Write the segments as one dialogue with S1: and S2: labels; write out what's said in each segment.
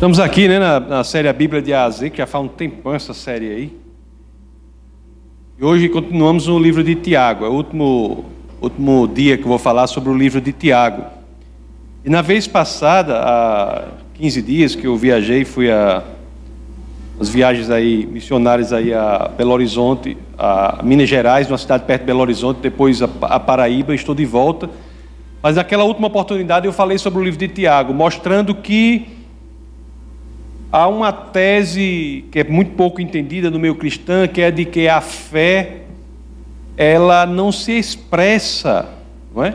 S1: Estamos aqui né, na, na, série A Bíblia de A a Z, que já faz um tempão essa série aí. E hoje continuamos no livro de Tiago. É o último, último dia que eu vou falar sobre o livro de Tiago. E na vez passada, há 15 dias que eu viajei, fui a as viagens aí missionárias aí a Belo Horizonte, a Minas Gerais, uma cidade perto de Belo Horizonte, depois a, a Paraíba, estou de volta. Mas naquela última oportunidade eu falei sobre o livro de Tiago, mostrando que Há uma tese que é muito pouco entendida no meio cristão, que é de que a fé ela não se expressa, não é?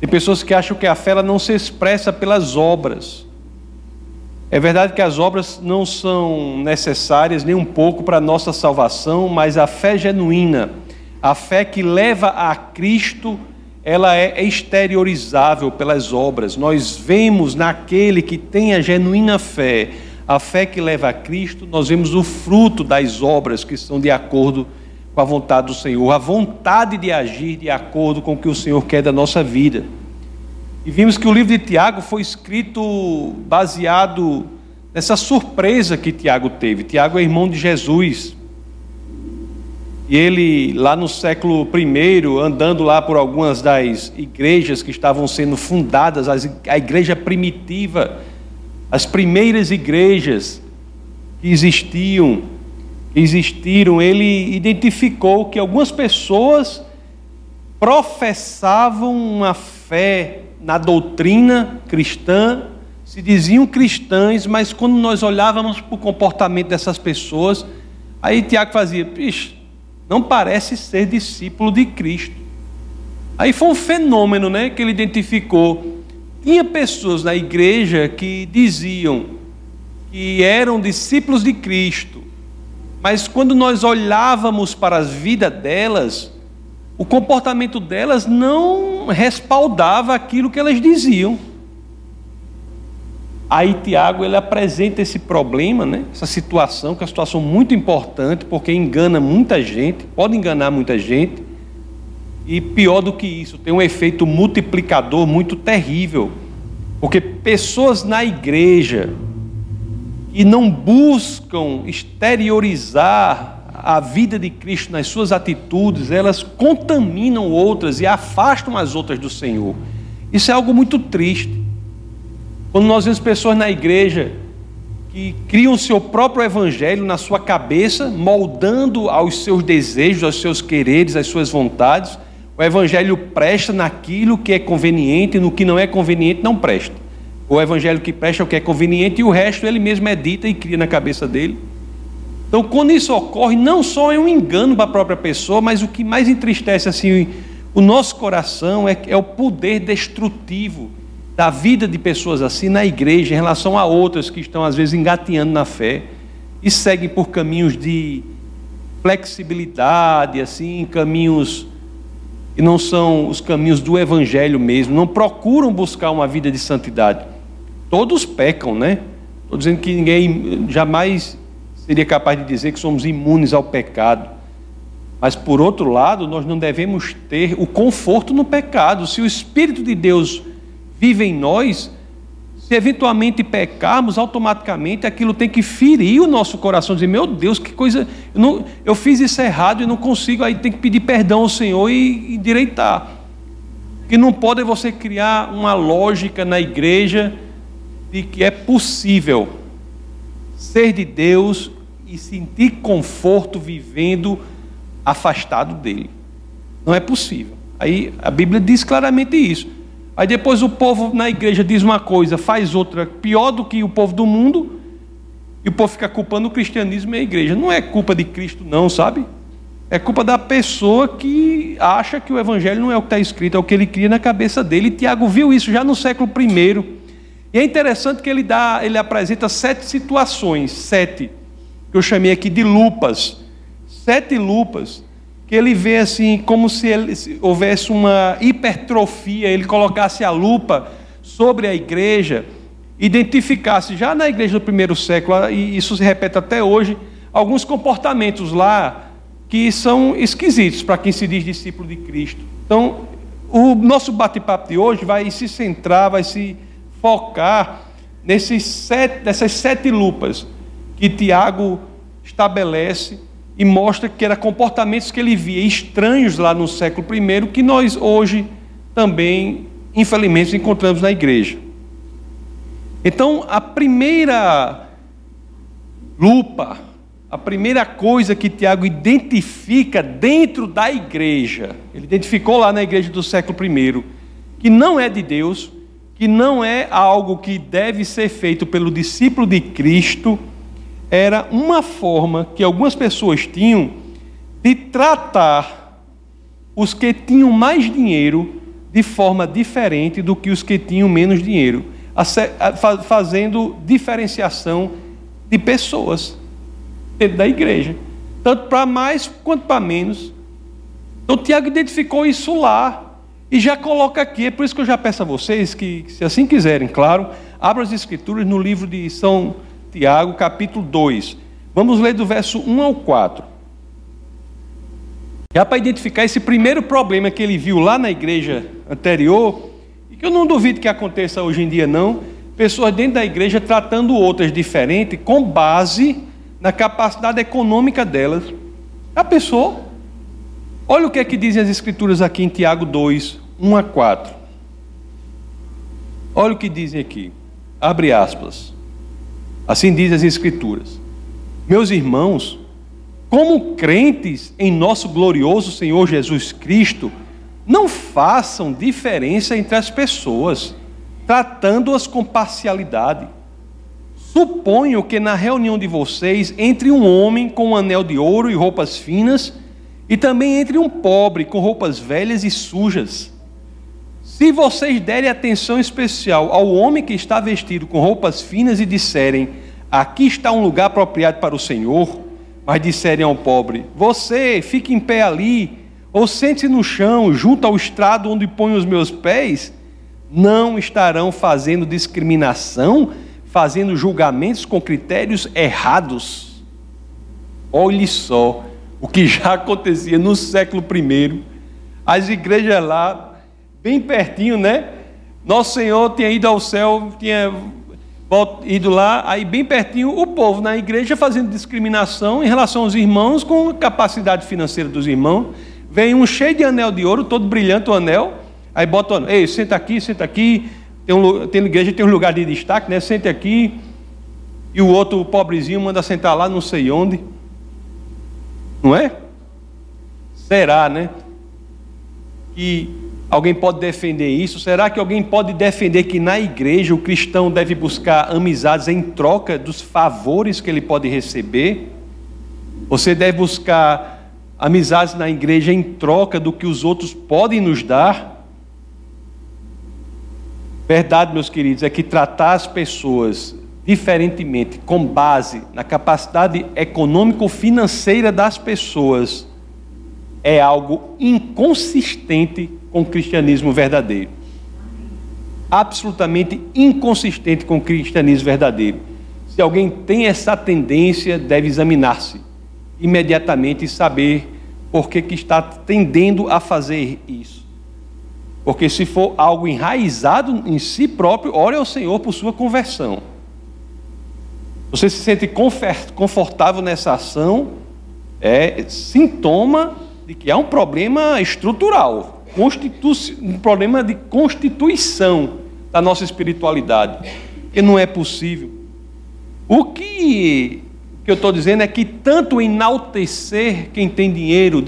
S1: Tem pessoas que acham que a fé ela não se expressa pelas obras. É verdade que as obras não são necessárias nem um pouco para a nossa salvação, mas a fé genuína, a fé que leva a Cristo, ela é exteriorizável pelas obras. Nós vemos naquele que tem a genuína fé a fé que leva a Cristo, nós vemos o fruto das obras que são de acordo com a vontade do Senhor, a vontade de agir de acordo com o que o Senhor quer da nossa vida. E vimos que o livro de Tiago foi escrito baseado nessa surpresa que Tiago teve. Tiago é irmão de Jesus. E ele, lá no século I, andando lá por algumas das igrejas que estavam sendo fundadas, a igreja primitiva, as primeiras igrejas que existiam, que existiram, ele identificou que algumas pessoas professavam uma fé na doutrina cristã, se diziam cristãs, mas quando nós olhávamos para o comportamento dessas pessoas, aí Tiago fazia, Pixe, não parece ser discípulo de Cristo. Aí foi um fenômeno né, que ele identificou. Tinha pessoas na igreja que diziam que eram discípulos de Cristo, mas quando nós olhávamos para as vidas delas, o comportamento delas não respaldava aquilo que elas diziam. Aí Tiago ele apresenta esse problema, né? essa situação, que é uma situação muito importante, porque engana muita gente, pode enganar muita gente, e pior do que isso, tem um efeito multiplicador muito terrível. Porque pessoas na igreja que não buscam exteriorizar a vida de Cristo nas suas atitudes, elas contaminam outras e afastam as outras do Senhor. Isso é algo muito triste. Quando nós vemos pessoas na igreja que criam o seu próprio evangelho na sua cabeça, moldando aos seus desejos, aos seus quereres, às suas vontades, o evangelho presta naquilo que é conveniente, no que não é conveniente não presta. O evangelho que presta é o que é conveniente e o resto ele mesmo edita e cria na cabeça dele. Então, quando isso ocorre, não só é um engano para a própria pessoa, mas o que mais entristece assim o nosso coração é, é o poder destrutivo da vida de pessoas assim na igreja em relação a outras que estão às vezes engateando na fé e seguem por caminhos de flexibilidade, assim, caminhos e não são os caminhos do evangelho mesmo, não procuram buscar uma vida de santidade. Todos pecam, né? Estou dizendo que ninguém jamais seria capaz de dizer que somos imunes ao pecado. Mas por outro lado, nós não devemos ter o conforto no pecado. Se o Espírito de Deus vive em nós, se eventualmente pecarmos, automaticamente aquilo tem que ferir o nosso coração, dizer, meu Deus, que coisa, eu, não, eu fiz isso errado e não consigo, aí tem que pedir perdão ao Senhor e endireitar. O que não pode é você criar uma lógica na igreja de que é possível ser de Deus e sentir conforto vivendo afastado dele. Não é possível. Aí a Bíblia diz claramente isso. Aí depois o povo na igreja diz uma coisa, faz outra pior do que o povo do mundo, e o povo fica culpando o cristianismo e a igreja. Não é culpa de Cristo, não, sabe? É culpa da pessoa que acha que o evangelho não é o que está escrito, é o que ele cria na cabeça dele. E Tiago viu isso já no século I. E é interessante que ele dá, ele apresenta sete situações, sete, que eu chamei aqui de lupas. Sete lupas que ele vê assim como se, ele, se houvesse uma hipertrofia, ele colocasse a lupa sobre a igreja, identificasse já na igreja do primeiro século, e isso se repete até hoje, alguns comportamentos lá que são esquisitos para quem se diz discípulo de Cristo. Então, o nosso bate-papo de hoje vai se centrar, vai se focar nesses sete, nessas sete lupas que Tiago estabelece e mostra que eram comportamentos que ele via estranhos lá no século I, que nós hoje também, infelizmente, encontramos na igreja. Então, a primeira lupa, a primeira coisa que Tiago identifica dentro da igreja, ele identificou lá na igreja do século I, que não é de Deus, que não é algo que deve ser feito pelo discípulo de Cristo, era uma forma que algumas pessoas tinham de tratar os que tinham mais dinheiro de forma diferente do que os que tinham menos dinheiro, fazendo diferenciação de pessoas dentro da igreja, tanto para mais quanto para menos. Então, Tiago identificou isso lá e já coloca aqui. É por isso que eu já peço a vocês que, se assim quiserem, claro, abram as Escrituras no livro de São Tiago, capítulo 2. Vamos ler do verso 1 ao 4. Já para identificar esse primeiro problema que ele viu lá na igreja anterior, e que eu não duvido que aconteça hoje em dia, não, pessoas dentro da igreja tratando outras diferente com base na capacidade econômica delas. A pessoa, olha o que é que dizem as escrituras aqui em Tiago 2, 1 a 4. Olha o que dizem aqui. Abre aspas. Assim dizem as Escrituras. Meus irmãos, como crentes em nosso glorioso Senhor Jesus Cristo, não façam diferença entre as pessoas, tratando-as com parcialidade. Suponho que na reunião de vocês entre um homem com um anel de ouro e roupas finas, e também entre um pobre com roupas velhas e sujas. Se vocês derem atenção especial ao homem que está vestido com roupas finas e disserem: Aqui está um lugar apropriado para o Senhor, mas disserem ao pobre: Você fique em pé ali, ou sente-se no chão, junto ao estrado onde ponho os meus pés, não estarão fazendo discriminação, fazendo julgamentos com critérios errados. Olhe só o que já acontecia no século I. As igrejas lá bem pertinho, né? Nosso Senhor tinha ido ao céu, tinha ido lá, aí bem pertinho, o povo na igreja fazendo discriminação em relação aos irmãos com a capacidade financeira dos irmãos. Vem um cheio de anel de ouro, todo brilhante o anel, aí bota o anel, ei, senta aqui, senta aqui. Tem, um, tem igreja tem um lugar de destaque, né? Senta aqui. E o outro, o pobrezinho, manda sentar lá, não sei onde. Não é? Será, né? Que Alguém pode defender isso? Será que alguém pode defender que na igreja o cristão deve buscar amizades em troca dos favores que ele pode receber? Você deve buscar amizades na igreja em troca do que os outros podem nos dar? Verdade, meus queridos, é que tratar as pessoas diferentemente, com base na capacidade econômico-financeira das pessoas, é algo inconsistente com o cristianismo verdadeiro. Absolutamente inconsistente com o cristianismo verdadeiro. Se alguém tem essa tendência, deve examinar-se imediatamente e saber por que, que está tendendo a fazer isso. Porque se for algo enraizado em si próprio, ore ao Senhor por sua conversão. Você se sente confortável nessa ação, é sintoma de que há um problema estrutural um problema de constituição da nossa espiritualidade, que não é possível. O que, que eu estou dizendo é que tanto enaltecer quem tem dinheiro,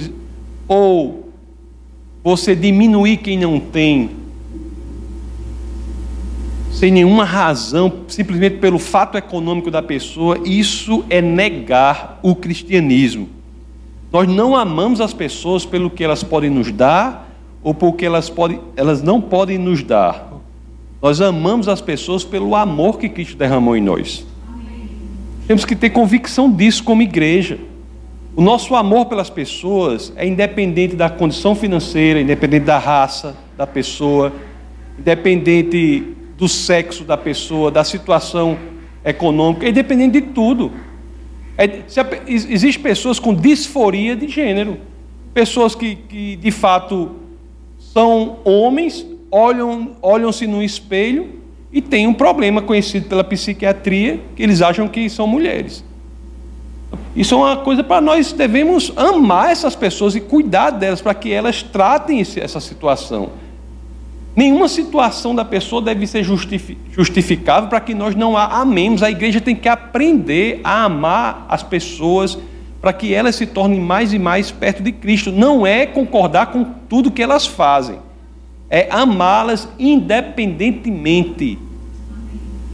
S1: ou você diminuir quem não tem, sem nenhuma razão, simplesmente pelo fato econômico da pessoa, isso é negar o cristianismo. Nós não amamos as pessoas pelo que elas podem nos dar, ou porque elas, podem, elas não podem nos dar. Nós amamos as pessoas pelo amor que Cristo derramou em nós. Temos que ter convicção disso como igreja. O nosso amor pelas pessoas é independente da condição financeira, independente da raça da pessoa, independente do sexo da pessoa, da situação econômica, é independente de tudo. É, se, existe pessoas com disforia de gênero, pessoas que, que de fato são homens, olham-se olham no espelho e tem um problema conhecido pela psiquiatria, que eles acham que são mulheres. Isso é uma coisa para nós devemos amar essas pessoas e cuidar delas para que elas tratem essa situação. Nenhuma situação da pessoa deve ser justificável para que nós não a amemos. A igreja tem que aprender a amar as pessoas para que elas se tornem mais e mais perto de Cristo. Não é concordar com tudo que elas fazem, é amá-las independentemente.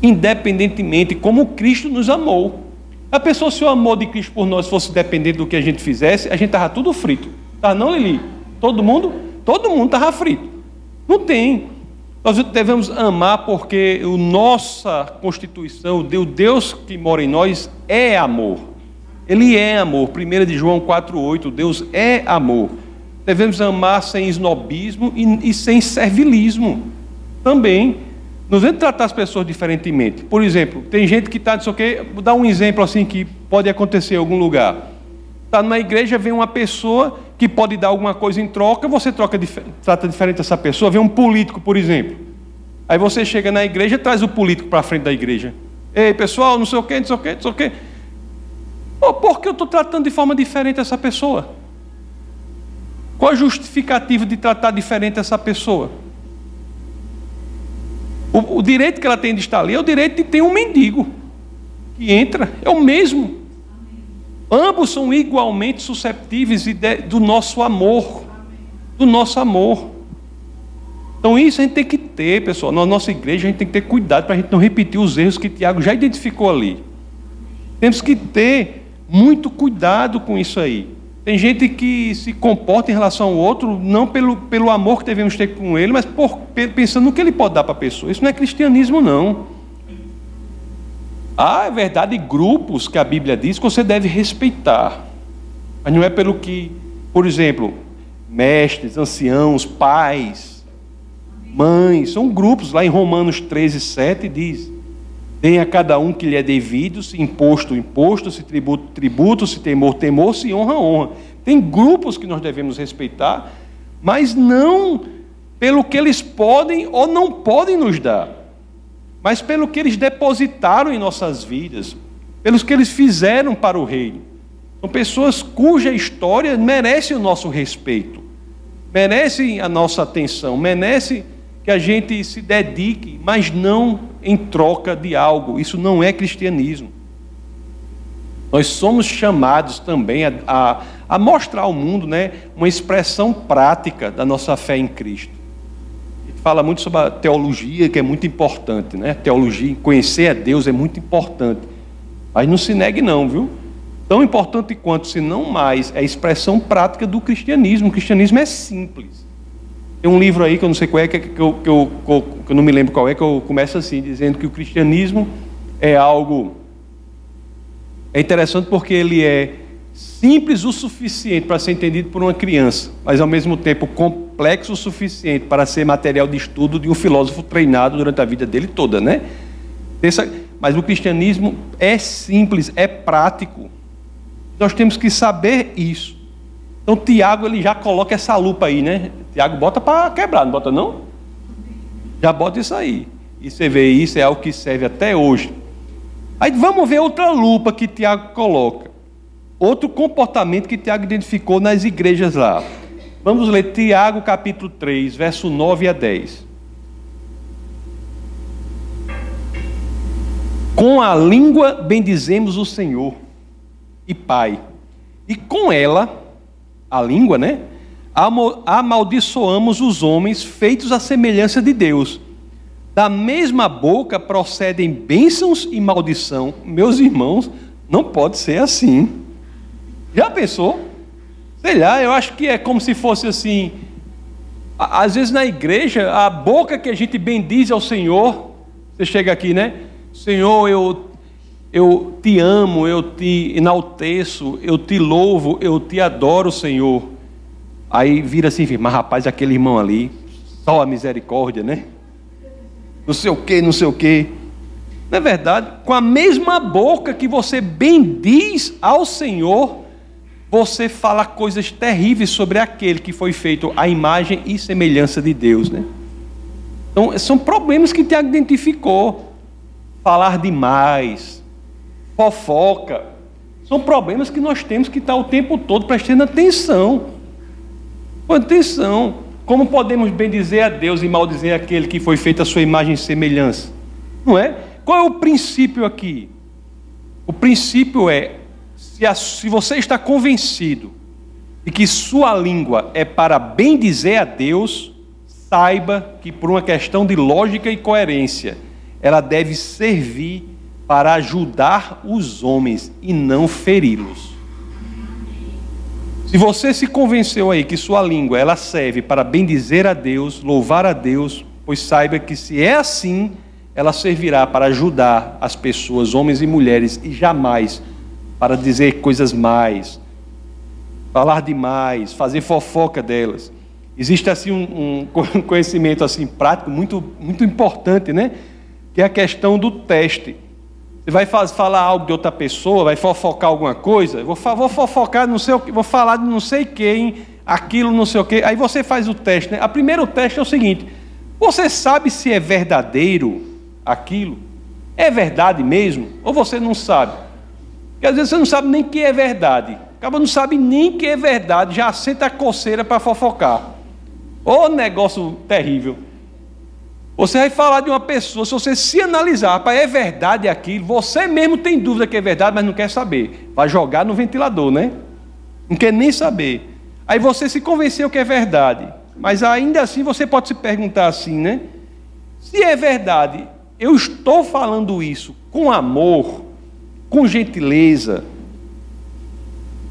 S1: Independentemente, como Cristo nos amou. A pessoa, se o amor de Cristo por nós fosse dependente do que a gente fizesse, a gente estava tudo frito. Tá não, Lili? Todo mundo? Todo mundo estava frito. Não tem. Nós devemos amar porque a nossa constituição, o Deus que mora em nós é amor. Ele é amor. 1 de João 4,8, Deus é amor. Devemos amar sem esnobismo e, e sem servilismo. Também. Não devemos tratar as pessoas diferentemente. Por exemplo, tem gente que está, não sei o quê, vou dar um exemplo assim que pode acontecer em algum lugar. Está numa igreja, vem uma pessoa que pode dar alguma coisa em troca, você troca, trata diferente essa pessoa. Vem um político, por exemplo. Aí você chega na igreja traz o político para frente da igreja. Ei, pessoal, não sei o quê, não sei o quê, não sei o quê. Oh, por que eu estou tratando de forma diferente essa pessoa? Qual a justificativa de tratar diferente essa pessoa? O, o, direito que ela tem de estar ali é o direito de ter um mendigo que entra, é o mesmo. Ambos são igualmente susceptíveis do nosso amor, do nosso amor. Então isso a gente tem que ter, pessoal. Na nossa igreja a gente tem que ter cuidado para a gente não repetir os erros que Tiago já identificou ali. Temos que ter muito cuidado com isso aí. Tem gente que se comporta em relação ao outro não pelo, pelo amor que devemos ter com ele, mas por, pensando no que ele pode dar para a pessoa. Isso não é cristianismo, não. Há, é verdade, grupos que a Bíblia diz que você deve respeitar, mas não é pelo que, por exemplo, mestres, anciãos, pais, mães, são grupos, lá em Romanos 13, 7 diz: Deem a cada um que lhe é devido, se imposto, imposto, se tributo, tributo, se temor, temor, se honra, honra. Tem grupos que nós devemos respeitar, mas não pelo que eles podem ou não podem nos dar, mas pelo que eles depositaram em nossas vidas, pelos que eles fizeram para o reino. São pessoas cuja história merece o nosso respeito, merece a nossa atenção, merece que a gente se dedique, mas não em troca de algo. Isso não é cristianismo. Nós somos chamados também a, a, a, mostrar ao mundo né, uma expressão prática da nossa fé em Cristo. Fala muito sobre a teologia, que é muito importante. Né? Teologia, conhecer a Deus é muito importante. Mas não se negue, não, viu? Tão importante quanto, se não mais, é a expressão prática do cristianismo. O cristianismo é simples. Tem um livro aí que eu não sei qual é, que eu, que eu, que eu não me lembro qual é, que eu começo assim, dizendo que o cristianismo é algo. É interessante porque ele é simples o suficiente para ser entendido por uma criança, mas ao mesmo tempo complexo o suficiente para ser material de estudo de um filósofo treinado durante a vida dele toda, né? Mas o cristianismo é simples, é prático. Nós temos que saber isso. Então Tiago ele já coloca essa lupa aí, né? Tiago bota para quebrar, não bota não? Já bota isso aí. E você vê, isso é algo que serve até hoje. Aí vamos ver outra lupa que Tiago coloca. Outro comportamento que Tiago identificou nas igrejas lá. Vamos ler Tiago capítulo 3, verso 9 a 10. Com a língua bendizemos o Senhor e Pai, e com ela a língua, né? Amaldiçoamos os homens feitos à semelhança de Deus. Da mesma boca procedem bênçãos e maldição. Meus irmãos, não pode ser assim. Já pensou? Sei lá, eu acho que é como se fosse assim. Às vezes na igreja, a boca que a gente bendiz ao Senhor, você chega aqui, né? Senhor, eu eu te amo, eu te enalteço, eu te louvo, eu te adoro, Senhor. Aí vira assim, mas rapaz, aquele irmão ali, só a misericórdia, né? Não sei o que, não sei o que. É verdade? Com a mesma boca que você bendiz ao Senhor, você fala coisas terríveis sobre aquele que foi feito à imagem e semelhança de Deus, né? Então, são problemas que Tiago identificou. Falar demais, fofoca. São problemas que nós temos que estar o tempo todo prestando atenção. Atenção. Como podemos bem dizer a Deus e maldizer aquele que foi feito a sua imagem e semelhança? Não é? Qual é o princípio aqui? O princípio é: se, a, se você está convencido de que sua língua é para bem dizer a Deus, saiba que por uma questão de lógica e coerência, ela deve servir para ajudar os homens e não feri-los. Se você se convenceu aí que sua língua ela serve para bendizer a Deus, louvar a Deus, pois saiba que se é assim, ela servirá para ajudar as pessoas, homens e mulheres, e jamais para dizer coisas mais, falar demais, fazer fofoca delas. Existe assim um, um conhecimento assim prático muito muito importante, né? Que é a questão do teste. Você vai falar algo de outra pessoa, vai fofocar alguma coisa, vou, vou fofocar, não sei o que, vou falar de não sei quem, aquilo, não sei o que. Aí você faz o teste, né? A primeiro teste é o seguinte: você sabe se é verdadeiro aquilo? É verdade mesmo? Ou você não sabe? Porque às vezes você não sabe nem que é verdade. Acaba não sabe nem que é verdade, já senta a coceira para fofocar. Ô negócio terrível. Você vai falar de uma pessoa, se você se analisar, rapaz, é verdade aquilo, você mesmo tem dúvida que é verdade, mas não quer saber. Vai jogar no ventilador, né? Não quer nem saber. Aí você se convenceu que é verdade. Mas ainda assim você pode se perguntar assim, né? Se é verdade, eu estou falando isso com amor, com gentileza.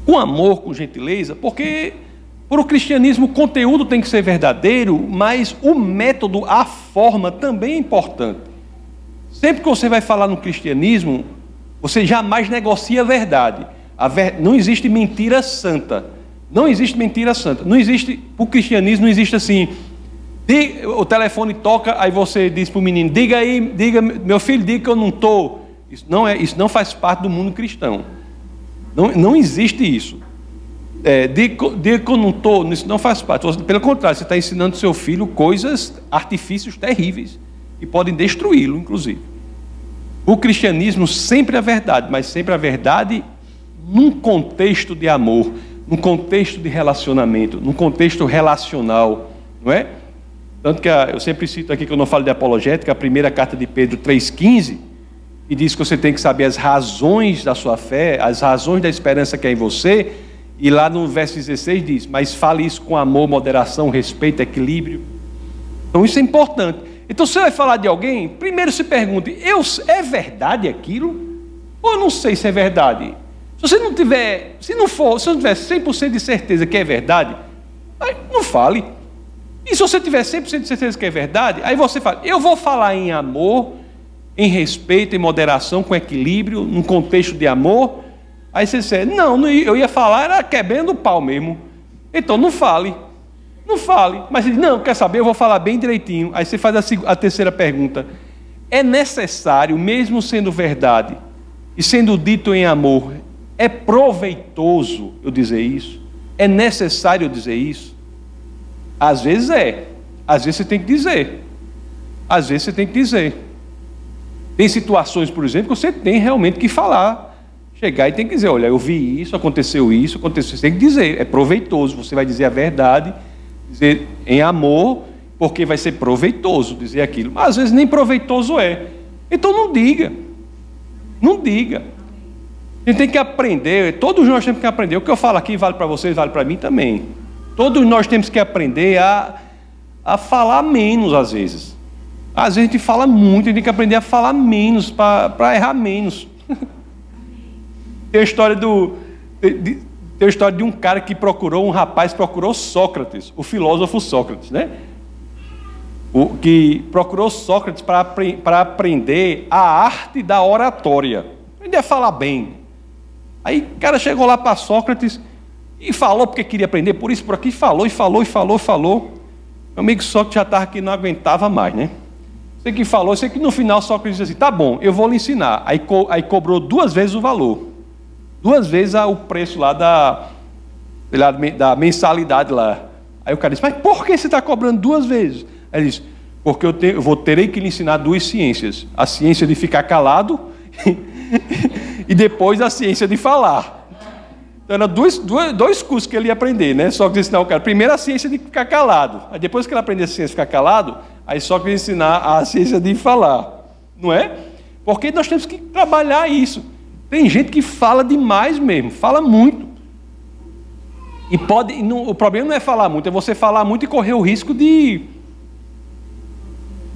S1: Com amor, com gentileza, porque para o cristianismo, o conteúdo tem que ser verdadeiro, mas o método, a forma também é importante. Sempre que você vai falar no cristianismo, você jamais negocia a verdade. A ver... Não existe mentira santa. Não existe mentira santa. Não existe, o cristianismo, não existe assim. O telefone toca, aí você diz para o menino: diga aí, diga, meu filho, diga que eu não estou. Isso não, é, isso não faz parte do mundo cristão. Não, não existe isso é, estou, isso não faz parte. Pelo contrário, você está ensinando seu filho coisas, artifícios terríveis, que podem destruí-lo, inclusive. O cristianismo sempre é verdade, mas sempre a verdade num contexto de amor, num contexto de relacionamento, num contexto relacional, não é? Tanto que a, eu sempre cito aqui que eu não falo de apologética, a primeira carta de Pedro 3,15, que diz que você tem que saber as razões da sua fé, as razões da esperança que é em você, e lá no verso 16 diz: Mas fale isso com amor, moderação, respeito, equilíbrio. Então isso é importante. Então você vai falar de alguém, primeiro se pergunte: eu, é verdade aquilo? Ou eu não sei se é verdade? Se você não tiver, se não for, se não tiver 100% de certeza que é verdade, não fale. E se você tiver 100% de certeza que é verdade, aí você fala: eu vou falar em amor, em respeito, em moderação, com equilíbrio, num contexto de amor, Aí você disse, não, eu ia falar, era quebrando o pau mesmo. Então não fale. Não fale. Mas ele não, quer saber, eu vou falar bem direitinho. Aí você faz a, terceira pergunta. É necessário, mesmo sendo verdade, e sendo dito em amor, é proveitoso eu dizer isso? É necessário dizer isso? Às vezes é. Às vezes você tem que dizer. Às vezes você tem que dizer. Tem situações, por exemplo, que você tem realmente que falar chegar e tem que dizer, olha, eu vi isso, aconteceu isso, aconteceu isso. Tem que dizer, é proveitoso, você vai dizer a verdade, dizer em amor, porque vai ser proveitoso dizer aquilo. Mas às vezes nem proveitoso é. Então não diga. Não diga. A gente tem que aprender, todos nós temos que aprender. O que eu falo aqui vale para vocês, vale para mim também. Todos nós temos que aprender a, a falar menos às vezes. Às vezes a gente fala muito, a gente tem que aprender a falar menos para errar menos. Tem a história do. Tem a história de um cara que procurou, um rapaz procurou Sócrates, o filósofo Sócrates, né? O, que procurou Sócrates para aprender a arte da oratória. Aprender a falar bem. Aí o cara chegou lá para Sócrates e falou porque queria aprender, por isso, por aqui, falou e falou e falou e falou. Meu amigo Sócrates já estava aqui, não aguentava mais, né? Sei que falou, sei que no final Sócrates disse assim: tá bom, eu vou lhe ensinar. Aí, co aí cobrou duas vezes o valor duas vezes o preço lá da, da mensalidade lá. Aí o cara disse, mas por que você está cobrando duas vezes? Aí ele disse, porque eu, tenho, eu vou terei que lhe ensinar duas ciências: a ciência de ficar calado e depois a ciência de falar. Então, eram dois, dois, dois cursos que ele ia aprender, né? Só que ensinar o cara. Primeiro a ciência de ficar calado. Aí depois que ele aprender a ciência de ficar calado, aí só que ensinar a ciência de falar. Não é? Porque nós temos que trabalhar isso. Tem gente que fala demais mesmo, fala muito. E pode. Não, o problema não é falar muito, é você falar muito e correr o risco de.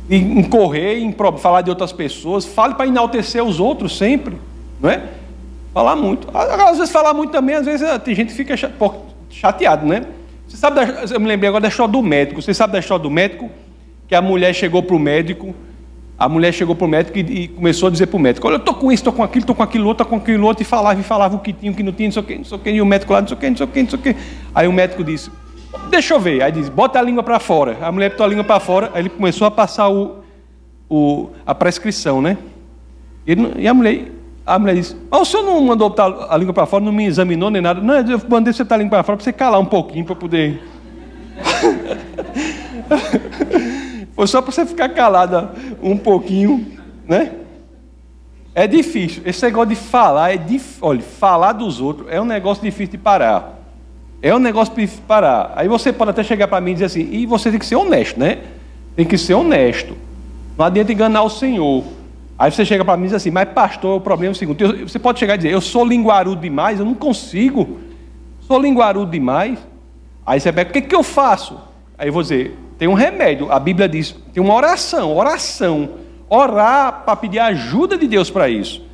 S1: de incorrer em falar de outras pessoas. Fale para enaltecer os outros sempre. Não é? Falar muito. Às vezes falar muito também, às vezes eh, tem gente que fica chateado, né? Você sabe, da, eu me lembrei agora da história do médico. Você sabe da história do médico? Que a mulher chegou para o médico, a mulher chegou para o médico e, e, começou a dizer para o médico: Olha, eu estou com isso, estou com aquilo, estou com aquilo outro, estou com aquilo outro, e falava, e falava o que tinha, o que não tinha, não sei o que, não sei o que, e o médico lá, não sei o que, não sei o que, não sei o que. Aí o médico disse: Deixa eu ver. Aí diz: Bota a língua para fora. A mulher botou a língua para fora, aí ele começou a passar o, o, a prescrição, né? E, a mulher, a mulher disse: Mas o senhor não mandou botar a língua para fora, não me examinou nem nada. Não, eu mandei você botar a língua para fora para você calar um pouquinho, para poder. Foi só para você ficar calada um pouquinho, né? É difícil. Esse negócio de falar é difícil. Olha, falar dos outros é um negócio difícil de parar. É um negócio difícil de parar. Aí você pode até chegar para mim e dizer assim, e você tem que ser honesto, né? Tem que ser honesto. Não adianta enganar o Senhor. Aí você chega para mim e diz assim, mas pastor, o problema é o seguinte, você pode chegar e dizer, eu sou linguarudo demais, eu não consigo. Sou linguarudo demais. Aí você pega, o que, que eu faço? Aí eu vou dizer, tem um remédio. A Bíblia diz, tem uma oração, oração. Orar para pedir ajuda de Deus para isso.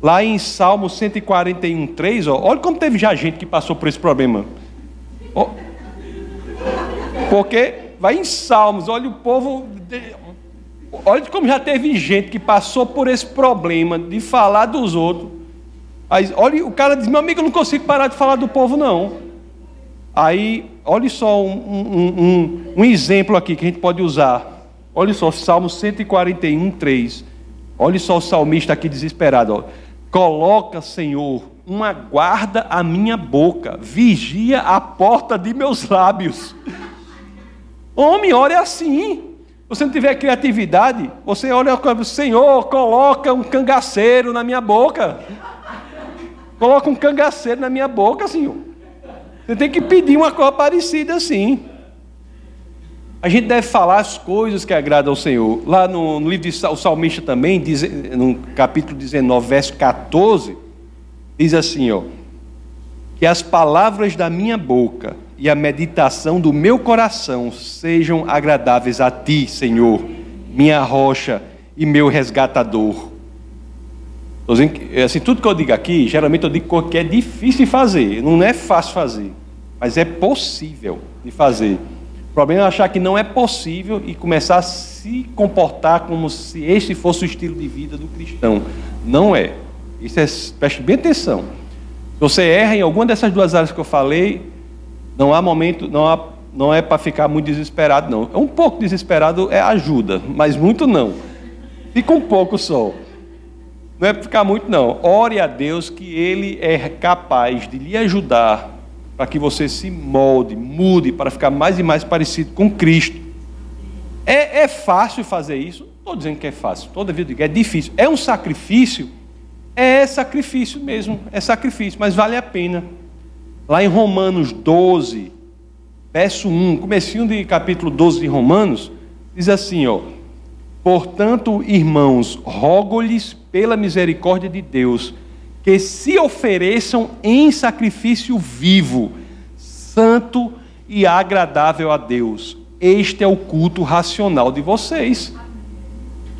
S1: Lá em Salmo 141, 3, ó, olha como teve já gente que passou por esse problema. Porque vai em Salmos, olha o povo Olha como já teve gente que passou por esse problema de falar dos outros. Aí, olha, o cara diz: meu amigo, eu não consigo parar de falar do povo, não. Aí, olha só um, um, um, um exemplo aqui que a gente pode usar. Olha só, Salmo 141, 3. Olha só o salmista aqui desesperado. Ó. Coloca, Senhor, uma guarda à minha boca, vigia a porta de meus lábios. Homem, olha assim você não tiver criatividade, você olha Senhor, coloca um cangaceiro na minha boca. Coloca um cangaceiro na minha boca, Senhor. Você tem que pedir uma coisa parecida assim. A gente deve falar as coisas que agradam ao Senhor. Lá no, no livro de o Salmista também, diz, no capítulo 19, verso 14, diz assim, ó, que as palavras da minha boca e a meditação do meu coração sejam agradáveis a ti, Senhor, minha rocha e meu resgatador. Assim, tudo que eu digo aqui, geralmente eu digo que é difícil de fazer, não é fácil fazer, mas é possível de fazer. O problema é achar que não é possível e começar a se comportar como se este fosse o estilo de vida do cristão. Não é. Isso é, preste bem atenção. Se você erra em alguma dessas duas áreas que eu falei, não há momento, não, há, não é para ficar muito desesperado, não. É um pouco desesperado é ajuda, mas muito não. Fica um pouco só. Não é para ficar muito, não. Ore a Deus que Ele é capaz de lhe ajudar para que você se molde, mude, para ficar mais e mais parecido com Cristo. É, é fácil fazer isso? Estou dizendo que é fácil, toda vida é difícil. É um sacrifício? É sacrifício mesmo, é sacrifício, mas vale a pena. Lá em Romanos 12, verso 1, comecinho de capítulo 12 de Romanos, diz assim, ó: Portanto, irmãos, rogo-lhes pela misericórdia de Deus, que se ofereçam em sacrifício vivo, santo e agradável a Deus. Este é o culto racional de vocês.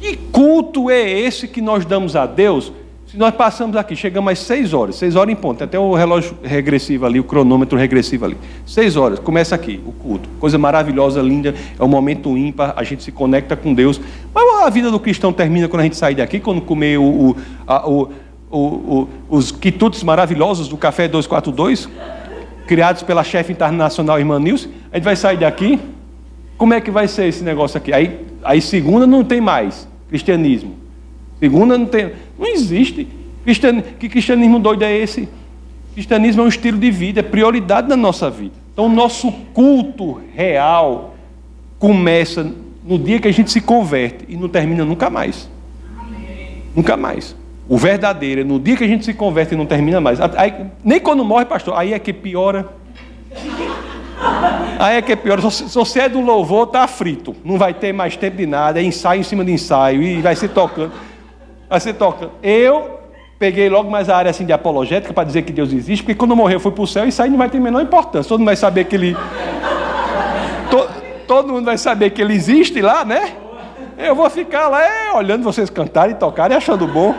S1: Que culto é esse que nós damos a Deus? Se nós passamos aqui, chegamos às seis horas, seis horas em ponto, tem até o relógio regressivo ali, o cronômetro regressivo ali. Seis horas, começa aqui o culto. Coisa maravilhosa, linda, é um momento ímpar, a gente se conecta com Deus. Mas a vida do cristão termina quando a gente sai daqui, quando comer o, o, a, o, o, os quitutes maravilhosos do Café 242, criados pela chefe internacional Irmã Nilce. A gente vai sair daqui, como é que vai ser esse negócio aqui? Aí, aí segunda não tem mais cristianismo. Segunda não tem. Não existe. Cristian, que cristianismo doido é esse? Cristianismo é um estilo de vida, é prioridade na nossa vida. Então, o nosso culto real começa no dia que a gente se converte e não termina nunca mais. Nunca mais. O verdadeiro é no dia que a gente se converte e não termina mais. Aí, nem quando morre, pastor, aí é que piora. Aí é que piora. Se você é do louvor, tá frito. Não vai ter mais tempo de nada. É ensaio em cima de ensaio. E vai ser tocando. Vai ser tocando. Eu peguei logo mais a área assim de apologética para dizer que Deus existe, porque quando eu morrer eu fui para o céu e sair não vai ter a menor importância. Todo mundo vai saber que ele. todo, mundo vai saber que ele existe lá, né? Eu vou ficar lá é, olhando vocês cantarem, tocarem, achando bom.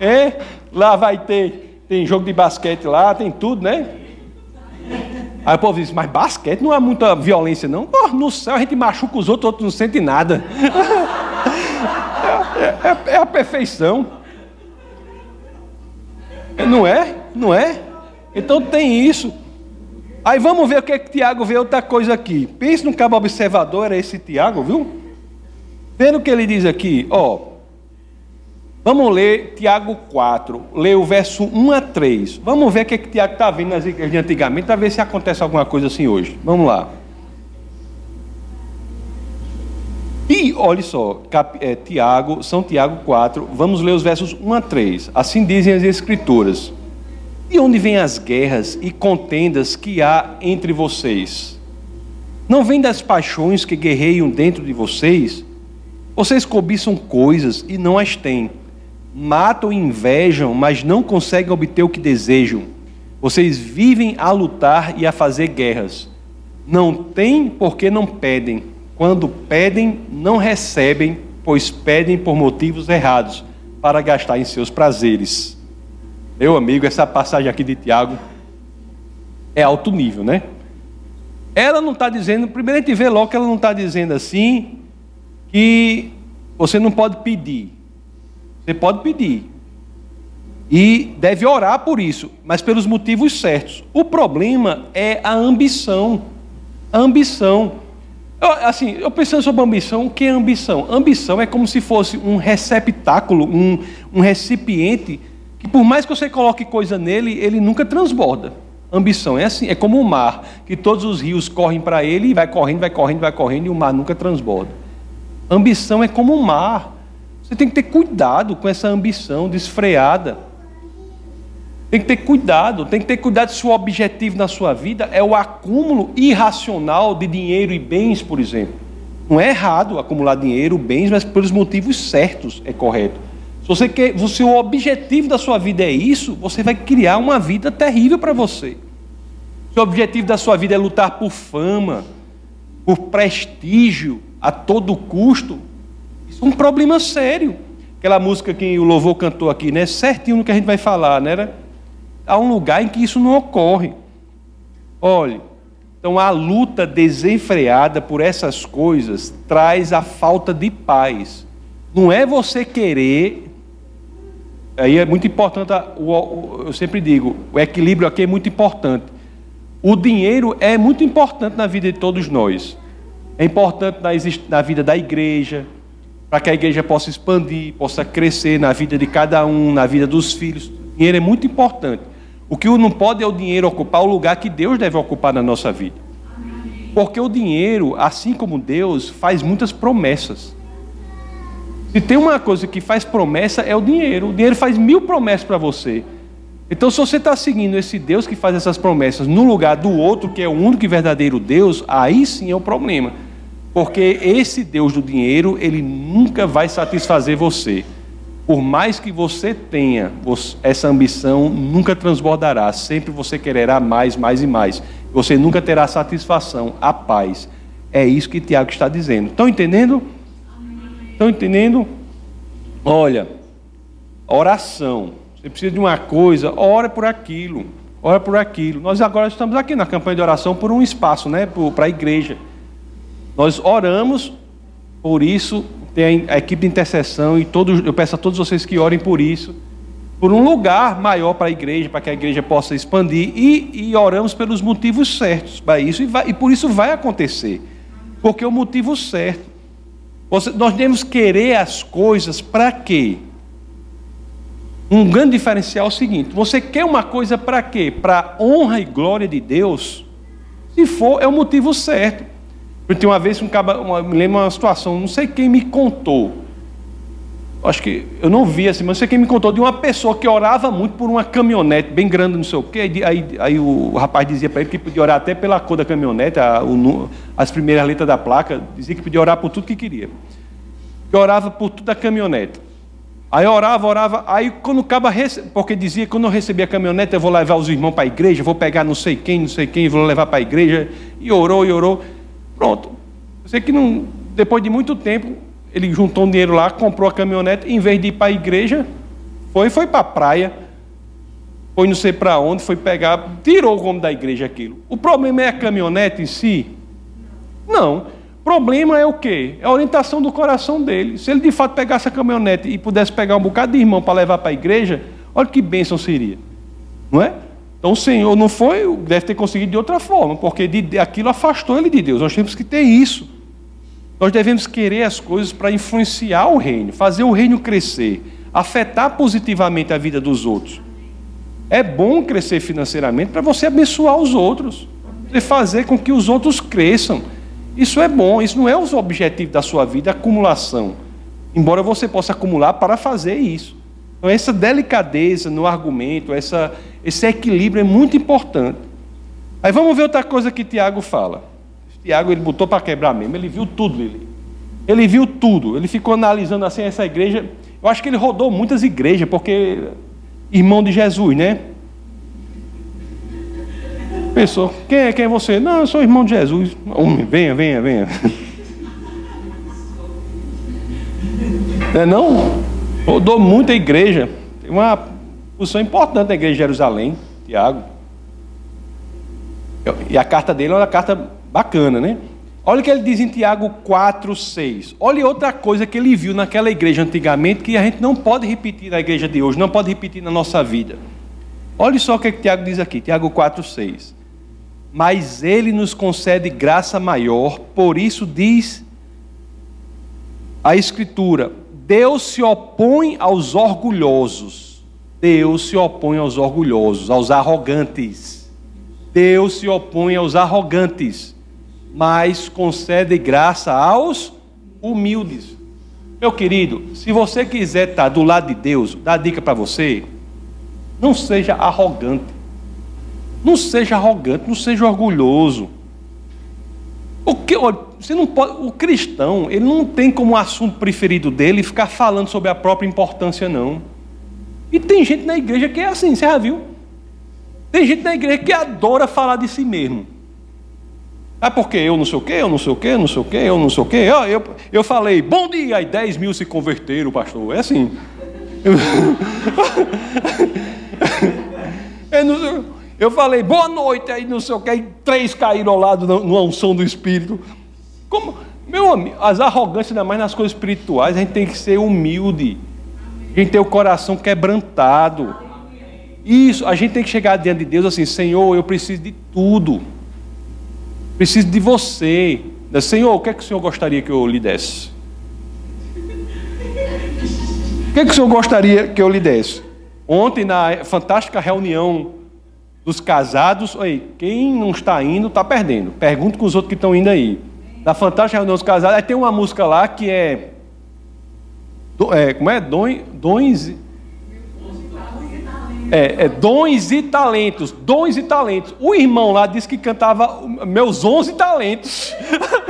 S1: É, lá vai ter, tem jogo de basquete lá, tem tudo, né? Aí o povo diz, mas basquete não é muita violência, não. Pô, no céu a gente machuca os outros, outros não sentem nada. é, é, é a perfeição. Não é? Não é? Então tem isso. Aí vamos ver o que, é que Tiago vê outra coisa aqui. Pense no cabo observador, era esse Tiago, viu? Vendo o que ele diz aqui, ó. Vamos ler Tiago 4, ler o verso 1 a 3. Vamos ver o que, é que Tiago está vendo nas igrejas de antigamente, para ver se acontece alguma coisa assim hoje. Vamos lá. E olha só, cap, é, Tiago, São Tiago 4, vamos ler os versos 1 a 3. Assim dizem as Escrituras. De onde vêm as guerras e contendas que há entre vocês? Não vem das paixões que guerreiam dentro de vocês? Vocês cobiçam coisas e não as têm matam e invejam, mas não conseguem obter o que desejam. Vocês vivem a lutar e a fazer guerras. Não têm porque não pedem. Quando pedem, não recebem, pois pedem por motivos errados, para gastar em seus prazeres. Meu amigo, essa passagem aqui de Tiago é alto nível, né? Ela não está dizendo, primeiro a gente vê logo que ela não está dizendo assim, que você não pode pedir. Você pode pedir. E deve orar por isso, mas pelos motivos certos. O problema é a ambição. A ambição. Eu, assim, eu pensando sobre ambição, o que é ambição? Ambição é como se fosse um receptáculo, um, um recipiente, que por mais que você coloque coisa nele, ele nunca transborda. Ambição é assim, é como o mar, que todos os rios correm para ele e vai correndo, vai correndo, vai correndo e o mar nunca transborda. Ambição é como o mar. Você tem que ter cuidado com essa ambição desfreada. Tem que ter cuidado, tem que ter cuidado se o objetivo na sua vida é o acúmulo irracional de dinheiro e bens, por exemplo. Não é errado acumular dinheiro, bens, mas pelos motivos certos é correto. Se você quer, se o objetivo da sua vida é isso, você vai criar uma vida terrível para você. Se o objetivo da sua vida é lutar por fama, por prestígio a todo custo, isso é um problema sério. Aquela música que o louvor cantou aqui, né? Certinho no que a gente vai falar, né? Há um lugar em que isso não ocorre. Olhe, então a luta desenfreada por essas coisas traz a falta de paz. Não é você querer. Aí é muito importante, eu sempre digo, o equilíbrio aqui é muito importante. O dinheiro é muito importante na vida de todos nós. É importante na vida da igreja, para que a igreja possa expandir, possa crescer na vida de cada um, na vida dos filhos. O dinheiro é muito importante. O que não pode é o dinheiro ocupar o lugar que Deus deve ocupar na nossa vida. Porque o dinheiro, assim como Deus, faz muitas promessas. Se tem uma coisa que faz promessa, é o dinheiro. O dinheiro faz mil promessas para você. Então, se você está seguindo esse Deus que faz essas promessas no lugar do outro, que é o único e verdadeiro Deus, aí sim é o problema. Porque esse Deus do dinheiro, ele nunca vai satisfazer você. Por mais que você tenha essa ambição, nunca transbordará. Sempre você quererá mais, mais e mais. Você nunca terá satisfação, a paz. É isso que Tiago está dizendo. Estão entendendo? Estão entendendo? Olha, oração. Você precisa de uma coisa, ora por aquilo. Ora por aquilo. Nós agora estamos aqui na campanha de oração por um espaço, né? Para a igreja. Nós oramos por isso, tem a equipe de intercessão e todos, eu peço a todos vocês que orem por isso, por um lugar maior para a igreja, para que a igreja possa expandir e, e oramos pelos motivos certos para isso e, vai, e, por isso vai acontecer, porque é o motivo certo. Você, nós devemos querer as coisas para quê? Um grande diferencial é o seguinte: você quer uma coisa para quê? Para honra e glória de Deus? Se for, é o motivo certo. Tem uma vez, um caba, uma, me lembro uma situação, não sei quem me contou. Acho que eu não vi assim, mas não sei quem me contou de uma pessoa que orava muito por uma caminhonete bem grande, não sei o quê. Aí, aí, o rapaz dizia para ele que podia orar até pela cor da caminhonete, a, o, as primeiras letras da placa, dizia que podia orar por tudo que queria. Que orava por tudo da caminhonete. Aí orava, orava, aí quando acaba, porque dizia que quando eu receber a caminhonete, eu vou levar os irmãos para a igreja, vou pegar não sei quem, não sei quem, vou levar para a igreja, e orou, e orou. Pronto. Eu sei que não, depois de muito tempo, ele juntou um dinheiro lá, comprou a caminhonete, em vez de ir para a igreja, foi, foi para a praia, foi não sei para onde, foi pegar, tirou o rumo da igreja aquilo. O problema é a caminhonete em si? Não. Problema é o quê? É a orientação do coração dele. Se ele de fato pegasse a caminhonete e pudesse pegar um bocado de irmão para levar para a igreja, olha que bênção seria. Não é? Então o Senhor não foi, deve ter conseguido de outra forma, porque de, aquilo afastou ele de Deus. Nós temos que ter isso. Nós devemos querer as coisas para influenciar o reino, fazer o reino crescer, afetar positivamente a vida dos outros. É bom crescer financeiramente para você abençoar os outros, e fazer com que os outros cresçam. Isso é bom, isso não é o objetivo da sua vida, acumulação. Embora você possa acumular para fazer isso. Então, essa delicadeza no argumento, essa, esse equilíbrio é muito importante. Aí vamos ver outra coisa que Tiago fala. Tiago ele botou para quebrar mesmo, ele viu tudo, ele. Ele viu tudo, ele ficou analisando assim essa igreja. Eu acho que ele rodou muitas igrejas, porque irmão de Jesus, né? Pensou, quem é, quem é você? Não, eu sou irmão de Jesus. Homem, venha, venha, venha. Não é não? Rodou muita igreja. Tem uma posição importante da igreja de Jerusalém, Tiago. E a carta dele é uma carta Bacana, né? Olha o que ele diz em Tiago 4, 6. Olha outra coisa que ele viu naquela igreja antigamente que a gente não pode repetir na igreja de hoje, não pode repetir na nossa vida. Olha só o que, é que Tiago diz aqui, Tiago 4, 6. Mas ele nos concede graça maior, por isso diz a Escritura: Deus se opõe aos orgulhosos. Deus se opõe aos orgulhosos, aos arrogantes. Deus se opõe aos arrogantes mas concede graça aos humildes. Meu querido, se você quiser estar do lado de Deus, dá dica para você: não seja arrogante. Não seja arrogante, não seja orgulhoso. O que, você não pode, o cristão, ele não tem como assunto preferido dele ficar falando sobre a própria importância, não. E tem gente na igreja que é assim, você já viu? Tem gente na igreja que adora falar de si mesmo. É porque eu não sei o quê, eu não sei o quê, eu não sei o quê, eu não sei o quê. Eu, eu, eu falei, bom dia, aí 10 mil se converteram, pastor. É assim. eu, eu, falei, boa noite, aí não sei o quê, aí três caíram ao lado numa unção do Espírito. Como, meu amigo, as arrogâncias, ainda mais nas coisas espirituais, a gente tem que ser humilde. A gente tem o coração quebrantado. Isso, a gente tem que chegar diante de Deus assim, Senhor, eu preciso de tudo. Preciso de você. Senhor, o que é que o Senhor gostaria que eu lhe desse? O que é que o Senhor gostaria que eu lhe desse? Ontem, na fantástica reunião dos casados, aí, quem não está indo está perdendo. Pergunta com os outros que estão indo aí. Na fantástica reunião dos casados, aí tem uma música lá que é. é como é? Dons. É, é, dons e talentos, dons e talentos. O irmão lá disse que cantava meus 11 talentos.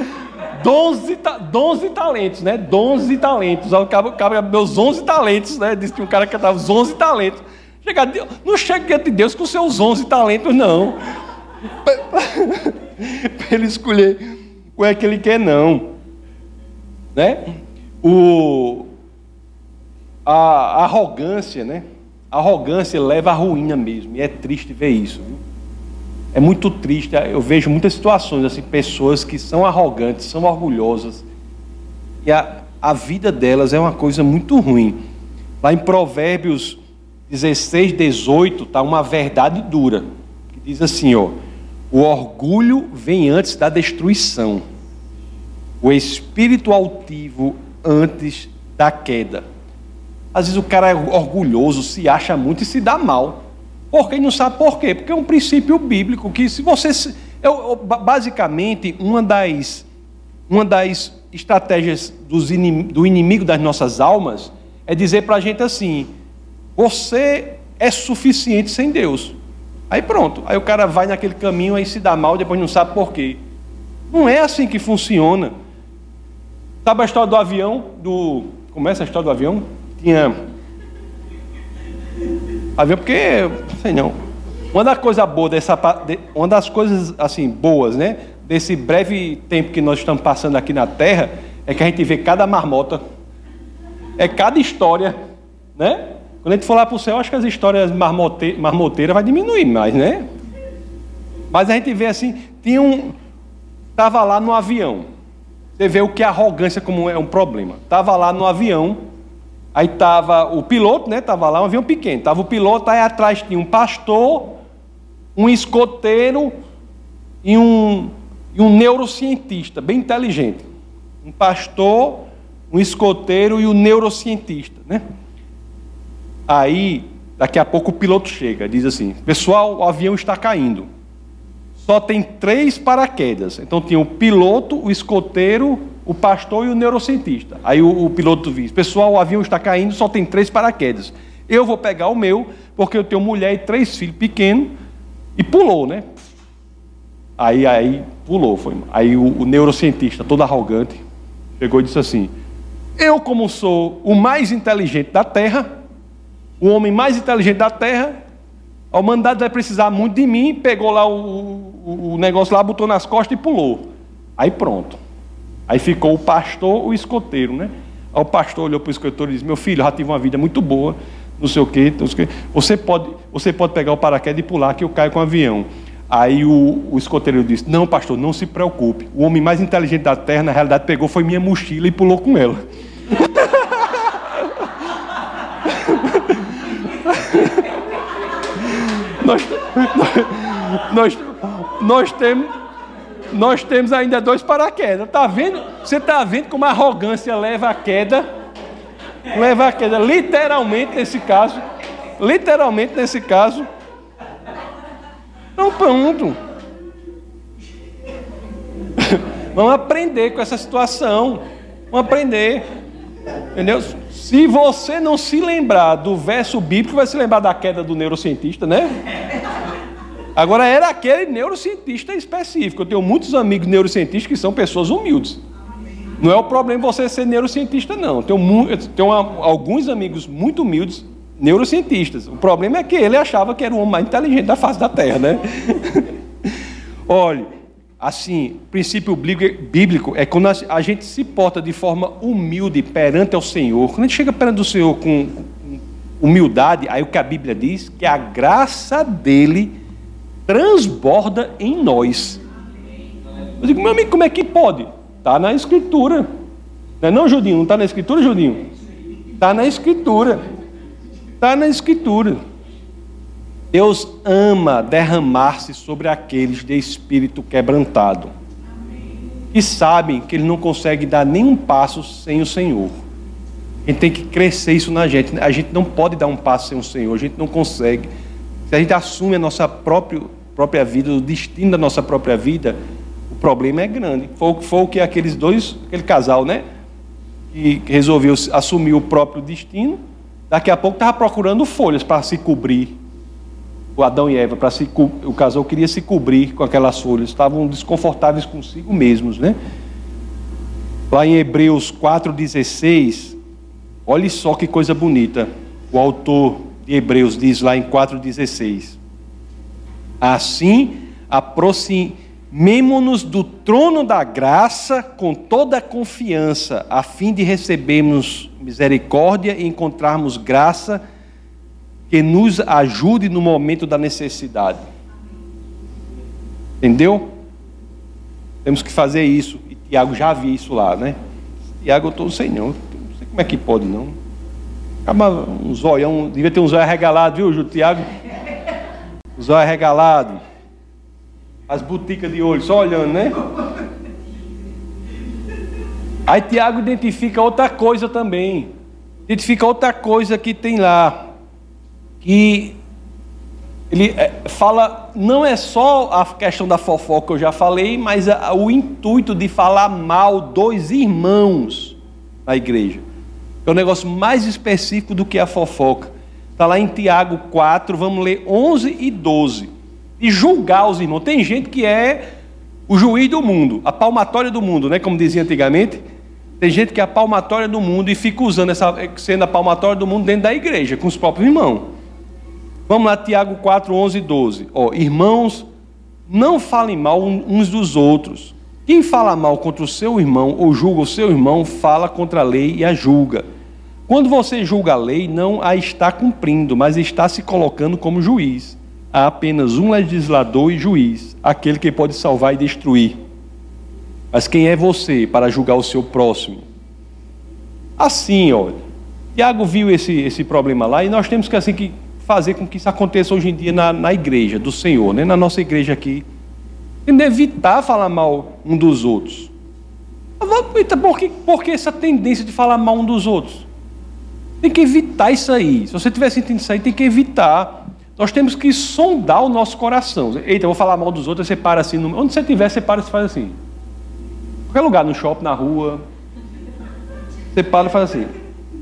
S1: dons, e ta, dons e talentos, né? Dons e talentos. Acaba, acaba, meus 11 talentos, né? Disse que um cara cantava os 11 talentos. Chega, não chega diante de Deus com seus 11 talentos, não. Para ele escolher o é que ele quer, não. Né? O, a, arrogância, né? A arrogância leva à ruína mesmo, e é triste ver isso. Viu? É muito triste, eu vejo muitas situações assim, pessoas que são arrogantes, são orgulhosas, e a, a vida delas é uma coisa muito ruim. Lá em Provérbios 16, 18, está uma verdade dura, que diz assim, ó, o orgulho vem antes da destruição, o espírito altivo antes da queda. Às vezes o cara é orgulhoso, se acha muito e se dá mal. Porque ele não sabe por quê? Porque é um princípio bíblico que se você. Eu, basicamente, uma das uma das estratégias do inimigo das nossas almas é dizer para a gente assim: você é suficiente sem Deus. Aí pronto, aí o cara vai naquele caminho, aí se dá mal, depois não sabe por quê. Não é assim que funciona. Sabe a história do avião? Do... Começa é a história do avião? Tinha. Avião, porque. Sei não. Uma das coisas boas dessa. Uma das coisas assim, boas, né? Desse breve tempo que nós estamos passando aqui na Terra, é que a gente vê cada marmota, é cada história, né? Quando a gente for lá para o céu, acho que as histórias marmote... marmoteiras vai diminuir mais, né? Mas a gente vê assim, tinha um. Estava lá no avião. Você vê o que a arrogância como é um problema. Estava lá no avião, aí estava o piloto, né? Estava lá, um avião pequeno. Estava o piloto, aí atrás tinha um pastor, um escoteiro e um, e um neurocientista, bem inteligente. Um pastor, um escoteiro e um neurocientista, né? Aí, daqui a pouco o piloto chega, diz assim: Pessoal, o avião está caindo. Só tem três paraquedas. Então tinha o piloto, o escoteiro, o pastor e o neurocientista. Aí o, o piloto diz: Pessoal, o avião está caindo, só tem três paraquedas. Eu vou pegar o meu, porque eu tenho mulher e três filhos pequenos. E pulou, né? Aí, aí pulou. Foi. Aí o, o neurocientista, todo arrogante, chegou e disse assim: Eu, como sou o mais inteligente da Terra, o homem mais inteligente da terra, a humanidade vai precisar muito de mim, pegou lá o, o, o negócio lá, botou nas costas e pulou. Aí pronto. Aí ficou o pastor, o escoteiro, né? Aí o pastor olhou para o escoteiro e disse: Meu filho, já tive uma vida muito boa, não sei o quê, não sei o quê. Você, pode, você pode pegar o paraquedas e pular, que eu caio com o avião. Aí o, o escoteiro disse: Não, pastor, não se preocupe. O homem mais inteligente da terra, na realidade, pegou foi minha mochila e pulou com ela. nós, nós, nós, temos, nós temos ainda dois paraquedas. Tá vendo? Você está vendo como a arrogância leva a queda? Leva a queda, literalmente nesse caso. Literalmente nesse caso. Então pronto. Vamos aprender com essa situação. Vamos aprender. Entendeu? Se você não se lembrar do verso bíblico, vai se lembrar da queda do neurocientista, né? Agora, era aquele neurocientista específico. Eu tenho muitos amigos neurocientistas que são pessoas humildes. Não é o problema você ser neurocientista, não. Eu tenho, eu tenho alguns amigos muito humildes, neurocientistas. O problema é que ele achava que era o homem mais inteligente da face da Terra, né? Olha, assim, princípio bíblico é quando a gente se porta de forma humilde perante ao Senhor. Quando a gente chega perante o Senhor com humildade, aí o que a Bíblia diz, que a graça dele transborda em nós. Eu digo, meu amigo, como é que pode? Está na Escritura. Não é não, Judinho? Não está na Escritura, Judinho? Está na Escritura. Está na Escritura. Deus ama derramar-se sobre aqueles de espírito quebrantado, que sabem que ele não consegue dar nenhum passo sem o Senhor. A gente tem que crescer isso na gente. A gente não pode dar um passo sem o Senhor, a gente não consegue. Se a gente assume a nossa própria, própria vida, o destino da nossa própria vida, o problema é grande. Foi, foi o que aqueles dois, aquele casal, né? Que resolveu assumir o próprio destino, daqui a pouco estava procurando folhas para se cobrir o Adão e Eva, para se o casal queria se cobrir com aquelas folhas, estavam desconfortáveis consigo mesmos, né? Lá em Hebreus 4:16, olhe só que coisa bonita. O autor de Hebreus diz lá em 4:16. Assim, aproximemo-nos do trono da graça com toda a confiança, a fim de recebermos misericórdia e encontrarmos graça que nos ajude no momento da necessidade. Entendeu? Temos que fazer isso. E Tiago já viu isso lá, né? Tiago, eu estou sem não. Não sei como é que pode, não. Acaba um zoião, devia ter um zóio regalado, viu? Tiago? Um zóio regalado. As boticas de olho, só olhando, né? Aí Tiago identifica outra coisa também. Identifica outra coisa que tem lá que ele é, fala, não é só a questão da fofoca que eu já falei, mas a, o intuito de falar mal dos irmãos na igreja. É um negócio mais específico do que a fofoca. Está lá em Tiago 4, vamos ler 11 e 12. E julgar os irmãos. Tem gente que é o juiz do mundo, a palmatória do mundo, né? como dizia antigamente. Tem gente que é a palmatória do mundo e fica usando essa, sendo a palmatória do mundo dentro da igreja, com os próprios irmãos. Vamos lá, Tiago 4, 11 e 12. Ó, irmãos, não falem mal uns dos outros. Quem fala mal contra o seu irmão ou julga o seu irmão, fala contra a lei e a julga. Quando você julga a lei, não a está cumprindo, mas está se colocando como juiz. Há apenas um legislador e juiz, aquele que pode salvar e destruir. Mas quem é você para julgar o seu próximo? Assim, olha, Tiago viu esse, esse problema lá e nós temos que assim que fazer com que isso aconteça hoje em dia na, na igreja do Senhor, né? na nossa igreja aqui. E evitar falar mal um dos outros. Por que, por que essa tendência de falar mal um dos outros? Tem que evitar isso aí. Se você estiver sentindo isso aí, tem que evitar. Nós temos que sondar o nosso coração. Eita, eu vou falar mal dos outros, você para assim. No... Onde você estiver, você para e faz assim. Qualquer lugar, no shopping, na rua. Você para e faz assim.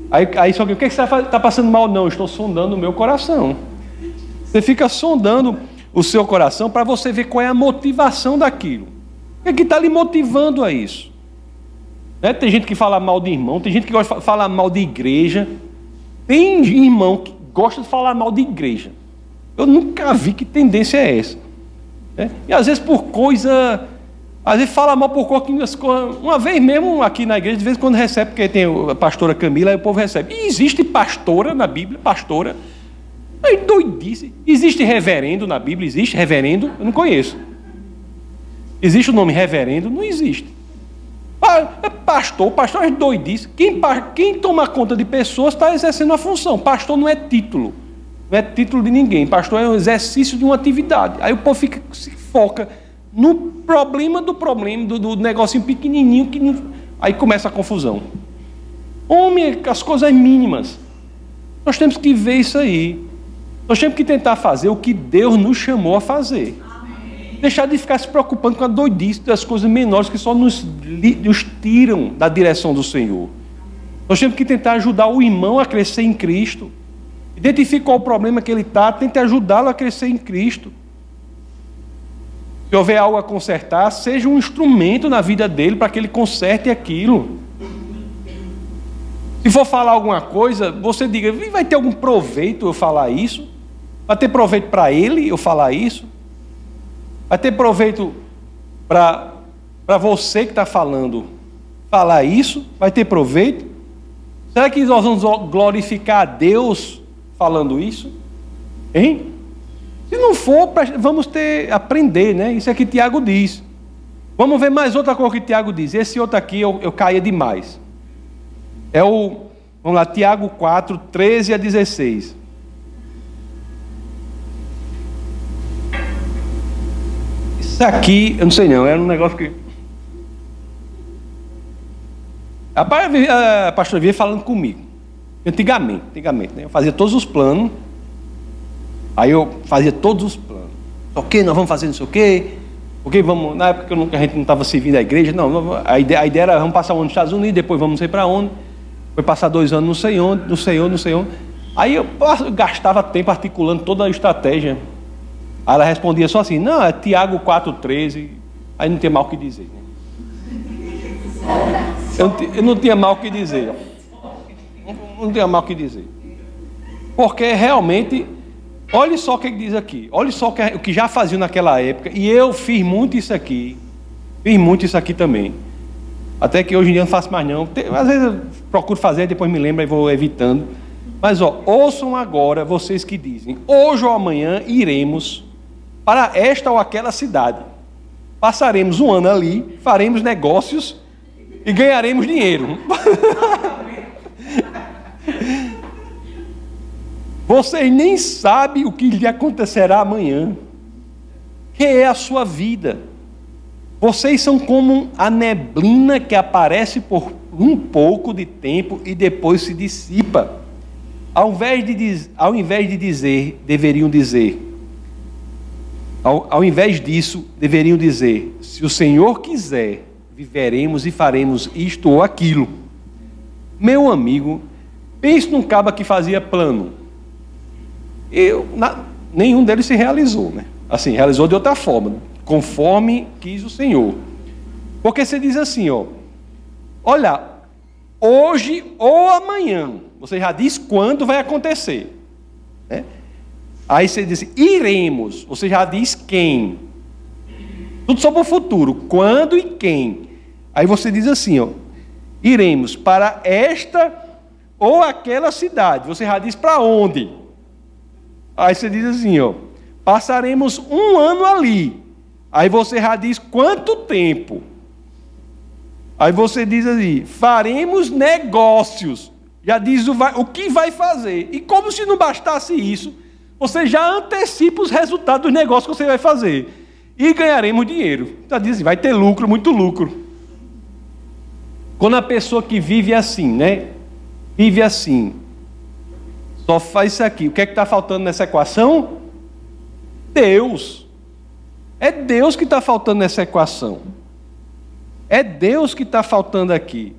S1: Aí, aí só que o que, você está passando mal? Não, estou sondando o meu coração. Você fica sondando o seu coração para você ver qual é a motivação daquilo. O que é está lhe motivando a isso? Né? Tem gente que fala mal de irmão, tem gente que gosta de falar mal de igreja. Tem irmão que gosta de falar mal de igreja. Eu nunca vi que tendência é essa. Né? E às vezes por coisa às vezes fala mal por pouquinhas coisas. Uma vez mesmo aqui na igreja, de vez em quando recebe, porque tem a pastora Camila, aí o povo recebe. E existe pastora na Bíblia, pastora. Aí doidice. Existe reverendo na Bíblia? Existe reverendo? Eu não conheço. Existe o nome reverendo? Não existe. É pastor, pastor é doidice. Quem, quem toma conta de pessoas está exercendo uma função. Pastor não é título. Não é título de ninguém. Pastor é um exercício de uma atividade. Aí o povo fica, se foca no problema do problema, do, do negocinho pequenininho, que não... aí começa a confusão. Homem, as coisas mínimas. Nós temos que ver isso aí. Nós temos que tentar fazer o que Deus nos chamou a fazer. Amém. Deixar de ficar se preocupando com a doidice das coisas menores que só nos, nos tiram da direção do Senhor. Nós temos que tentar ajudar o irmão a crescer em Cristo. Identifique qual o problema que ele está, tente ajudá-lo a crescer em Cristo. Se houver algo a consertar, seja um instrumento na vida dele para que ele conserte aquilo. Se for falar alguma coisa, você diga: vai ter algum proveito eu falar isso? Vai ter proveito para ele eu falar isso? Vai ter proveito para você que está falando falar isso? Vai ter proveito? Será que nós vamos glorificar a Deus falando isso? Hein? Se não for, vamos ter aprender, né? Isso é que Tiago diz. Vamos ver mais outra coisa que Tiago diz. Esse outro aqui eu, eu caia demais. É o, vamos lá, Tiago 4, 13 a 16. Isso aqui, eu não sei não, era um negócio que. A pastora vinha falando comigo. Antigamente, antigamente, né? Eu fazia todos os planos Aí eu fazia todos os planos. Ok, nós vamos fazer não sei o quê. Ok, vamos. Na época que a gente não estava servindo a igreja, não. A ideia, a ideia era vamos passar um ano nos Estados Unidos, depois vamos não sei para onde. Foi passar dois anos não sei onde, não sei onde, não sei onde. Aí eu gastava tempo articulando toda a estratégia. Aí ela respondia só assim, não, é Tiago 4,13. Aí não tinha mal o que dizer. Né? Eu, não, eu não tinha mal o que dizer. Não, não tinha mal o que dizer. Porque realmente Olhe só o que ele diz aqui. Olhe só o que já fazia naquela época. E eu fiz muito isso aqui. Fiz muito isso aqui também. Até que hoje em dia não faço mais não. Às vezes eu procuro fazer, depois me lembro e vou evitando. Mas ó, ouçam agora vocês que dizem: hoje ou amanhã iremos para esta ou aquela cidade. Passaremos um ano ali, faremos negócios e ganharemos dinheiro. Vocês nem sabem o que lhe acontecerá amanhã, que é a sua vida. Vocês são como a neblina que aparece por um pouco de tempo e depois se dissipa. Ao invés de, ao invés de dizer, deveriam dizer: Ao, ao invés disso, deveriam dizer: se o Senhor quiser, viveremos e faremos isto ou aquilo. Meu amigo, pense num caba que fazia plano. Eu, na, nenhum deles se realizou, né? Assim, realizou de outra forma, conforme quis o Senhor. Porque você diz assim, ó, olha, hoje ou amanhã, você já diz quando vai acontecer. Né? Aí você diz, iremos, você já diz quem. Tudo sobre o futuro, quando e quem. Aí você diz assim, ó, iremos para esta ou aquela cidade. Você já diz para onde. Aí você diz assim, ó, passaremos um ano ali. Aí você já diz quanto tempo. Aí você diz assim, faremos negócios. Já diz o, vai, o que vai fazer. E como se não bastasse isso, você já antecipa os resultados dos negócios que você vai fazer. E ganharemos dinheiro. Já diz assim, vai ter lucro, muito lucro. Quando a pessoa que vive assim, né? Vive assim, só faz isso aqui. O que é que está faltando nessa equação? Deus. É Deus que está faltando nessa equação. É Deus que está faltando aqui,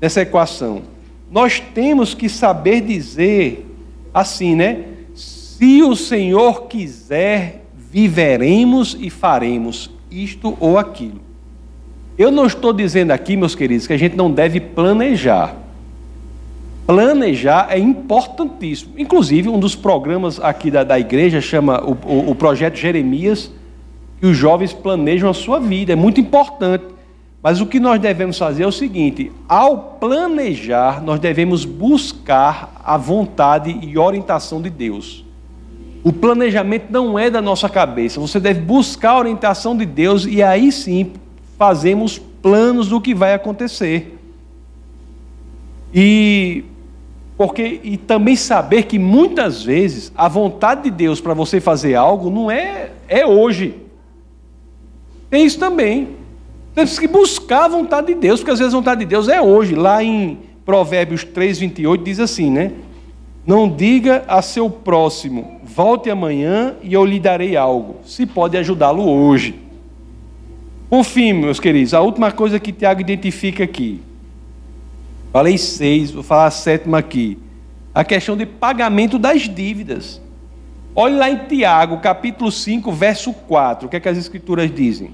S1: nessa equação. Nós temos que saber dizer assim, né? Se o Senhor quiser, viveremos e faremos isto ou aquilo. Eu não estou dizendo aqui, meus queridos, que a gente não deve planejar. Planejar é importantíssimo. Inclusive, um dos programas aqui da, da igreja chama o, o, o Projeto Jeremias, que os jovens planejam a sua vida. É muito importante. Mas o que nós devemos fazer é o seguinte: ao planejar, nós devemos buscar a vontade e orientação de Deus. O planejamento não é da nossa cabeça. Você deve buscar a orientação de Deus e aí sim fazemos planos do que vai acontecer. E porque e também saber que muitas vezes a vontade de Deus para você fazer algo não é é hoje. Tem isso também. Temos que buscar a vontade de Deus, porque às vezes a vontade de Deus é hoje. Lá em Provérbios 3, 28 diz assim, né? Não diga a seu próximo, volte amanhã e eu lhe darei algo, se pode ajudá-lo hoje. Por fim, meus queridos, a última coisa que Tiago identifica aqui. Falei seis, vou falar a sétima aqui. A questão de pagamento das dívidas. Olhe lá em Tiago, capítulo 5, verso 4. O que, é que as escrituras dizem?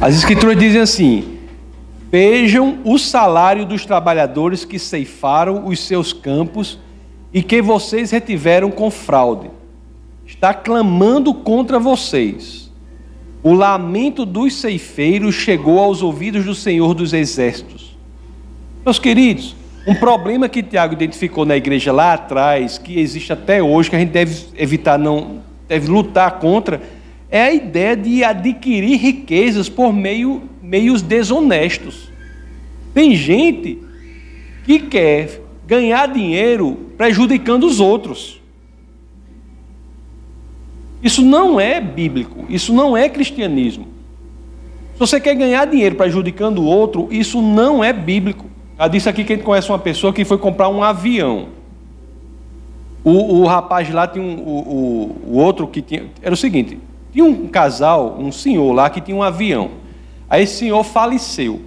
S1: As escrituras dizem assim: Vejam o salário dos trabalhadores que ceifaram os seus campos e que vocês retiveram com fraude. Está clamando contra vocês. O lamento dos ceifeiros chegou aos ouvidos do Senhor dos Exércitos. Meus queridos, um problema que Tiago identificou na igreja lá atrás, que existe até hoje, que a gente deve evitar, não deve lutar contra, é a ideia de adquirir riquezas por meio, meios desonestos. Tem gente que quer ganhar dinheiro prejudicando os outros. Isso não é bíblico, isso não é cristianismo. Se você quer ganhar dinheiro prejudicando o outro, isso não é bíblico. Já disse aqui que a gente conhece uma pessoa que foi comprar um avião. O, o rapaz lá tinha um, o, o, outro que tinha. Era o seguinte: tinha um casal, um senhor lá que tinha um avião. Aí esse senhor faleceu.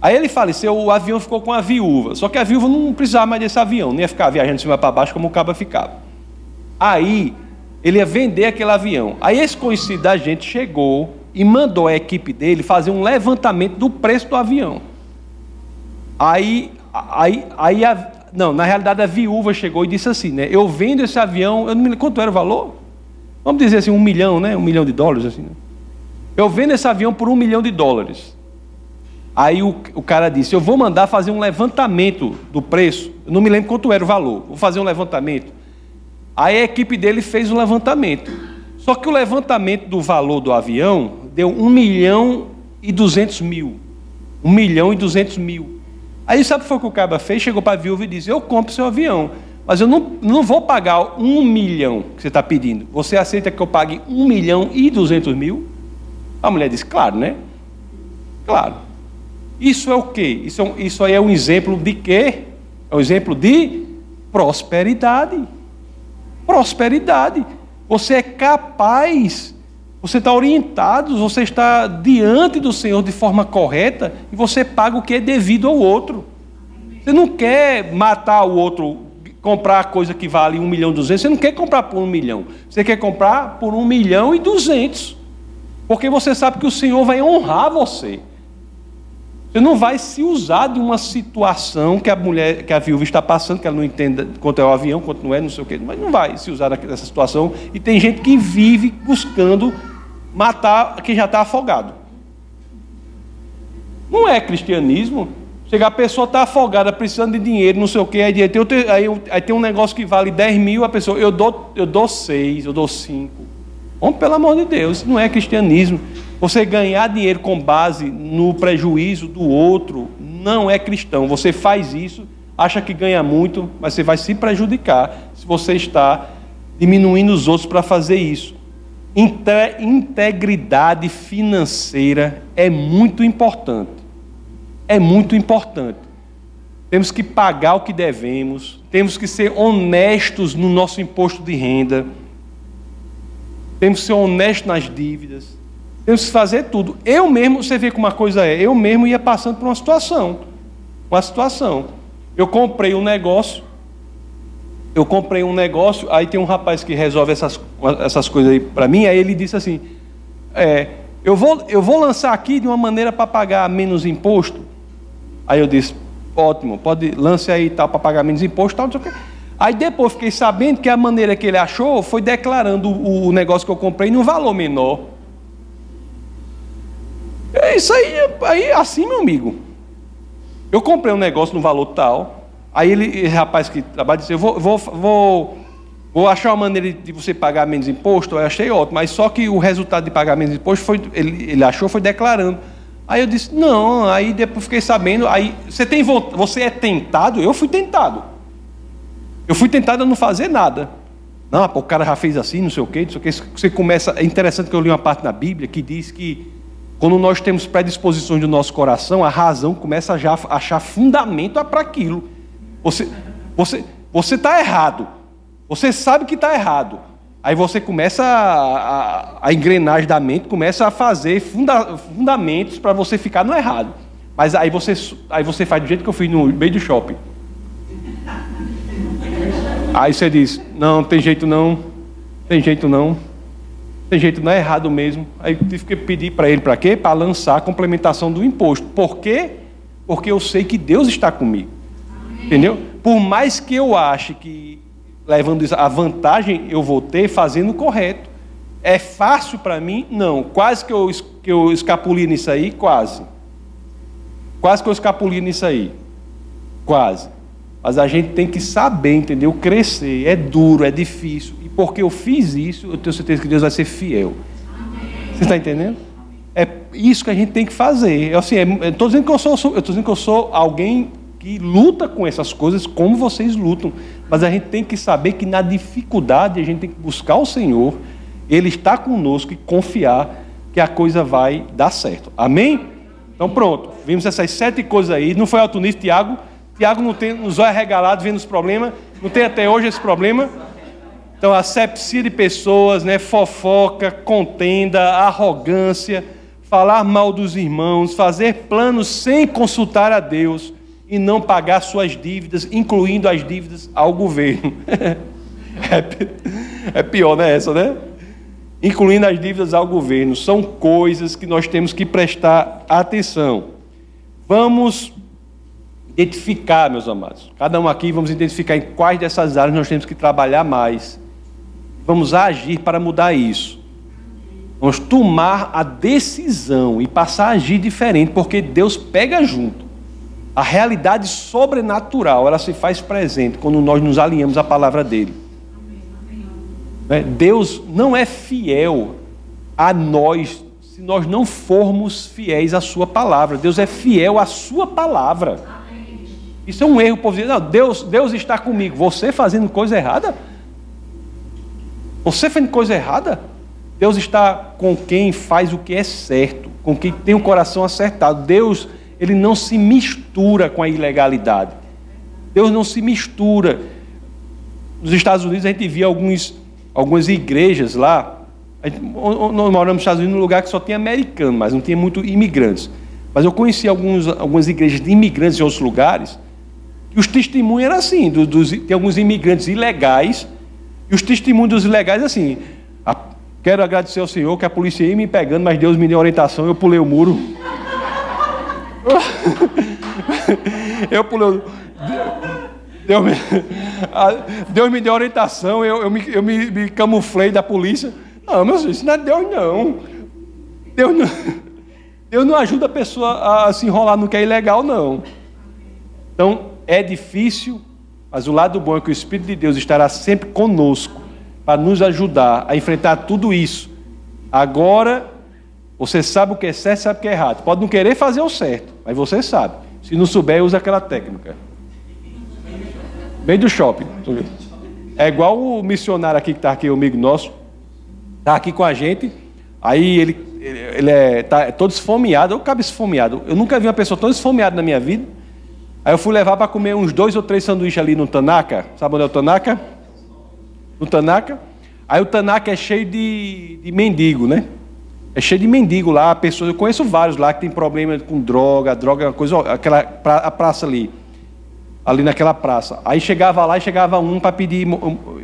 S1: Aí ele faleceu, o avião ficou com a viúva. Só que a viúva não precisava mais desse avião, nem ia ficar viajando de cima para baixo como o cabo ficava. Aí ele ia vender aquele avião. Aí esse conhecido da gente chegou e mandou a equipe dele fazer um levantamento do preço do avião. Aí, aí, aí a, não, na realidade a viúva chegou e disse assim, né? Eu vendo esse avião, eu não me lembro quanto era o valor. Vamos dizer assim, um milhão, né? Um milhão de dólares, assim. Né? Eu vendo esse avião por um milhão de dólares. Aí o, o cara disse: Eu vou mandar fazer um levantamento do preço. Eu não me lembro quanto era o valor. Vou fazer um levantamento. Aí a equipe dele fez um levantamento. Só que o levantamento do valor do avião deu 1 milhão e 200 mil. 1 milhão e 200 mil. Aí sabe o que foi que o cara fez? Chegou para a viúva e disse: Eu compro seu avião, mas eu não, não vou pagar 1 milhão que você está pedindo. Você aceita que eu pague 1 milhão e 200 mil? A mulher disse: Claro, né? Claro. Isso é o quê? Isso, é, isso aí é um exemplo de quê? É um exemplo de prosperidade. Prosperidade. Você é capaz, você está orientado, você está diante do Senhor de forma correta e você paga o que é devido ao outro. Você não quer matar o outro, comprar coisa que vale um milhão e duzentos, você não quer comprar por um milhão, você quer comprar por um milhão e duzentos, porque você sabe que o Senhor vai honrar você. Você não vai se usar de uma situação que a mulher, que a viúva está passando, que ela não entenda quanto é o avião, quanto não é, não sei o quê, mas não vai se usar dessa situação. E tem gente que vive buscando matar quem já está afogado. Não é cristianismo. Chegar a pessoa está afogada, precisando de dinheiro, não sei o quê, aí tem, aí, aí tem um negócio que vale 10 mil, a pessoa, eu dou, eu dou 6, eu dou 5. Bom, pelo amor de Deus, não é cristianismo. Você ganhar dinheiro com base no prejuízo do outro não é cristão. Você faz isso, acha que ganha muito, mas você vai se prejudicar se você está diminuindo os outros para fazer isso. Integridade financeira é muito importante. É muito importante. Temos que pagar o que devemos, temos que ser honestos no nosso imposto de renda, temos que ser honestos nas dívidas. Temos que fazer tudo. Eu mesmo, você vê como uma coisa é, eu mesmo ia passando por uma situação. Uma situação. Eu comprei um negócio, eu comprei um negócio, aí tem um rapaz que resolve essas, essas coisas aí para mim, aí ele disse assim, é, eu, vou, eu vou lançar aqui de uma maneira para pagar menos imposto. Aí eu disse, ótimo, pode lance aí tal para pagar menos imposto, tal, não sei o. Aí depois fiquei sabendo que a maneira que ele achou foi declarando o, o negócio que eu comprei num valor menor. É isso aí, aí assim, meu amigo. Eu comprei um negócio no valor tal. Aí ele, esse rapaz que trabalha disse: Eu vou, vou, vou, vou achar uma maneira de você pagar menos imposto. Eu achei ótimo, mas só que o resultado de pagar menos imposto foi, ele, ele achou foi declarando. Aí eu disse: Não, aí depois fiquei sabendo. Aí você tem você é tentado? Eu fui tentado. Eu fui tentado a não fazer nada. Não, pô, o cara já fez assim, não sei o quê, não sei o quê. Você começa. É interessante que eu li uma parte na Bíblia que diz que quando nós temos predisposições do nosso coração, a razão começa a já achar fundamento para aquilo. Você você você está errado. Você sabe que está errado. Aí você começa a, a, a, engrenagem da mente começa a fazer funda, fundamentos para você ficar no errado. Mas aí você, aí você faz do jeito que eu fiz no meio do shopping. Aí você diz: Não, tem jeito não, tem jeito não. Tem jeito, não é errado mesmo. Aí tive que pedir para ele para quê? Para lançar a complementação do imposto. Por quê? Porque eu sei que Deus está comigo. Entendeu? Por mais que eu ache que, levando isso, a vantagem eu vou ter fazendo o correto. É fácil para mim? Não. Quase que eu, que eu escapuli nisso aí? Quase. Quase que eu escapuli nisso aí. Quase. Mas a gente tem que saber, entendeu? Crescer. É duro, é difícil porque eu fiz isso, eu tenho certeza que Deus vai ser fiel. Você está entendendo? É isso que a gente tem que fazer. Eu assim, estou dizendo que eu sou, eu estou dizendo que eu sou alguém que luta com essas coisas como vocês lutam. Mas a gente tem que saber que na dificuldade a gente tem que buscar o Senhor, Ele está conosco e confiar que a coisa vai dar certo. Amém? Então pronto, vimos essas sete coisas aí. Não foi alto nível, Tiago. Tiago não tem nos olhos vendo os problemas. Não tem até hoje esse problema. Então, asepsia de pessoas, né, fofoca, contenda, arrogância, falar mal dos irmãos, fazer planos sem consultar a Deus e não pagar suas dívidas, incluindo as dívidas ao governo. é pior, né? Essa, né? Incluindo as dívidas ao governo. São coisas que nós temos que prestar atenção. Vamos identificar, meus amados. Cada um aqui vamos identificar em quais dessas áreas nós temos que trabalhar mais Vamos agir para mudar isso. Vamos tomar a decisão e passar a agir diferente, porque Deus pega junto. A realidade sobrenatural, ela se faz presente quando nós nos alinhamos à palavra dele. Né? Deus não é fiel a nós se nós não formos fiéis à sua palavra. Deus é fiel à sua palavra. Isso é um erro, povo dizer, não, Deus, Deus está comigo. Você fazendo coisa errada? Você fez coisa errada? Deus está com quem faz o que é certo, com quem tem o coração acertado. Deus, ele não se mistura com a ilegalidade. Deus não se mistura. Nos Estados Unidos a gente via alguns, algumas igrejas lá. Gente, nós moramos nos Estados Unidos num lugar que só tinha americano, mas não tinha muito imigrantes. Mas eu conheci alguns, algumas igrejas de imigrantes em outros lugares. E os testemunhos eram assim: dos, tem alguns imigrantes ilegais. E os testemunhos dos ilegais, assim: a, quero agradecer ao Senhor que a polícia ia me pegando, mas Deus me deu orientação, eu pulei o muro. eu pulei. Deus me, Deus me deu orientação, eu, eu, me, eu me, me camuflei da polícia. Não, meu Deus, isso não é Deus, não. Deus não, Deus não ajuda a pessoa a se enrolar no que é ilegal, não. Então, é difícil, mas o lado bom é que o Espírito de Deus estará sempre conosco para nos ajudar a enfrentar tudo isso. Agora, você sabe o que é certo, sabe o que é errado. Pode não querer fazer o certo, mas você sabe. Se não souber, usa aquela técnica. Bem do shopping. É igual o missionário aqui que está aqui, o amigo nosso, está aqui com a gente, aí ele, ele, ele é, tá, é todo esfomeado, eu cabe esfomeado. Eu nunca vi uma pessoa tão esfomeada na minha vida. Aí eu fui levar para comer uns dois ou três sanduíches ali no Tanaka. Sabe onde é o Tanaka? No Tanaka. Aí o Tanaka é cheio de, de mendigo, né? É cheio de mendigo lá, pessoas, eu conheço vários lá que tem problema com droga, droga é uma coisa, aquela a praça ali, ali naquela praça. Aí chegava lá e chegava um para pedir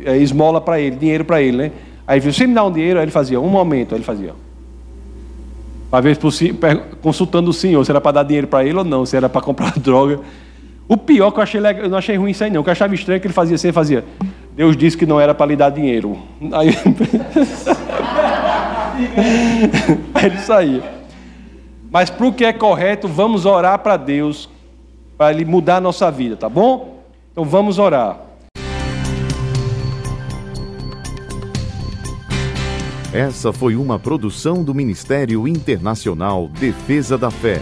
S1: é, esmola para ele, dinheiro para ele, né? Aí ele você me dá um dinheiro? Aí ele fazia, um momento, aí ele fazia. Uma vez consultando o senhor se era para dar dinheiro para ele ou não, se era para comprar droga. O pior que eu achei legal, eu não achei ruim isso aí não, o que eu achava estranho é que ele fazia assim, ele fazia, Deus disse que não era para lhe dar dinheiro. Aí... Aí ele saía. Mas para o que é correto, vamos orar para Deus, para Ele mudar a nossa vida, tá bom? Então vamos orar.
S2: Essa foi uma produção do Ministério Internacional Defesa da Fé,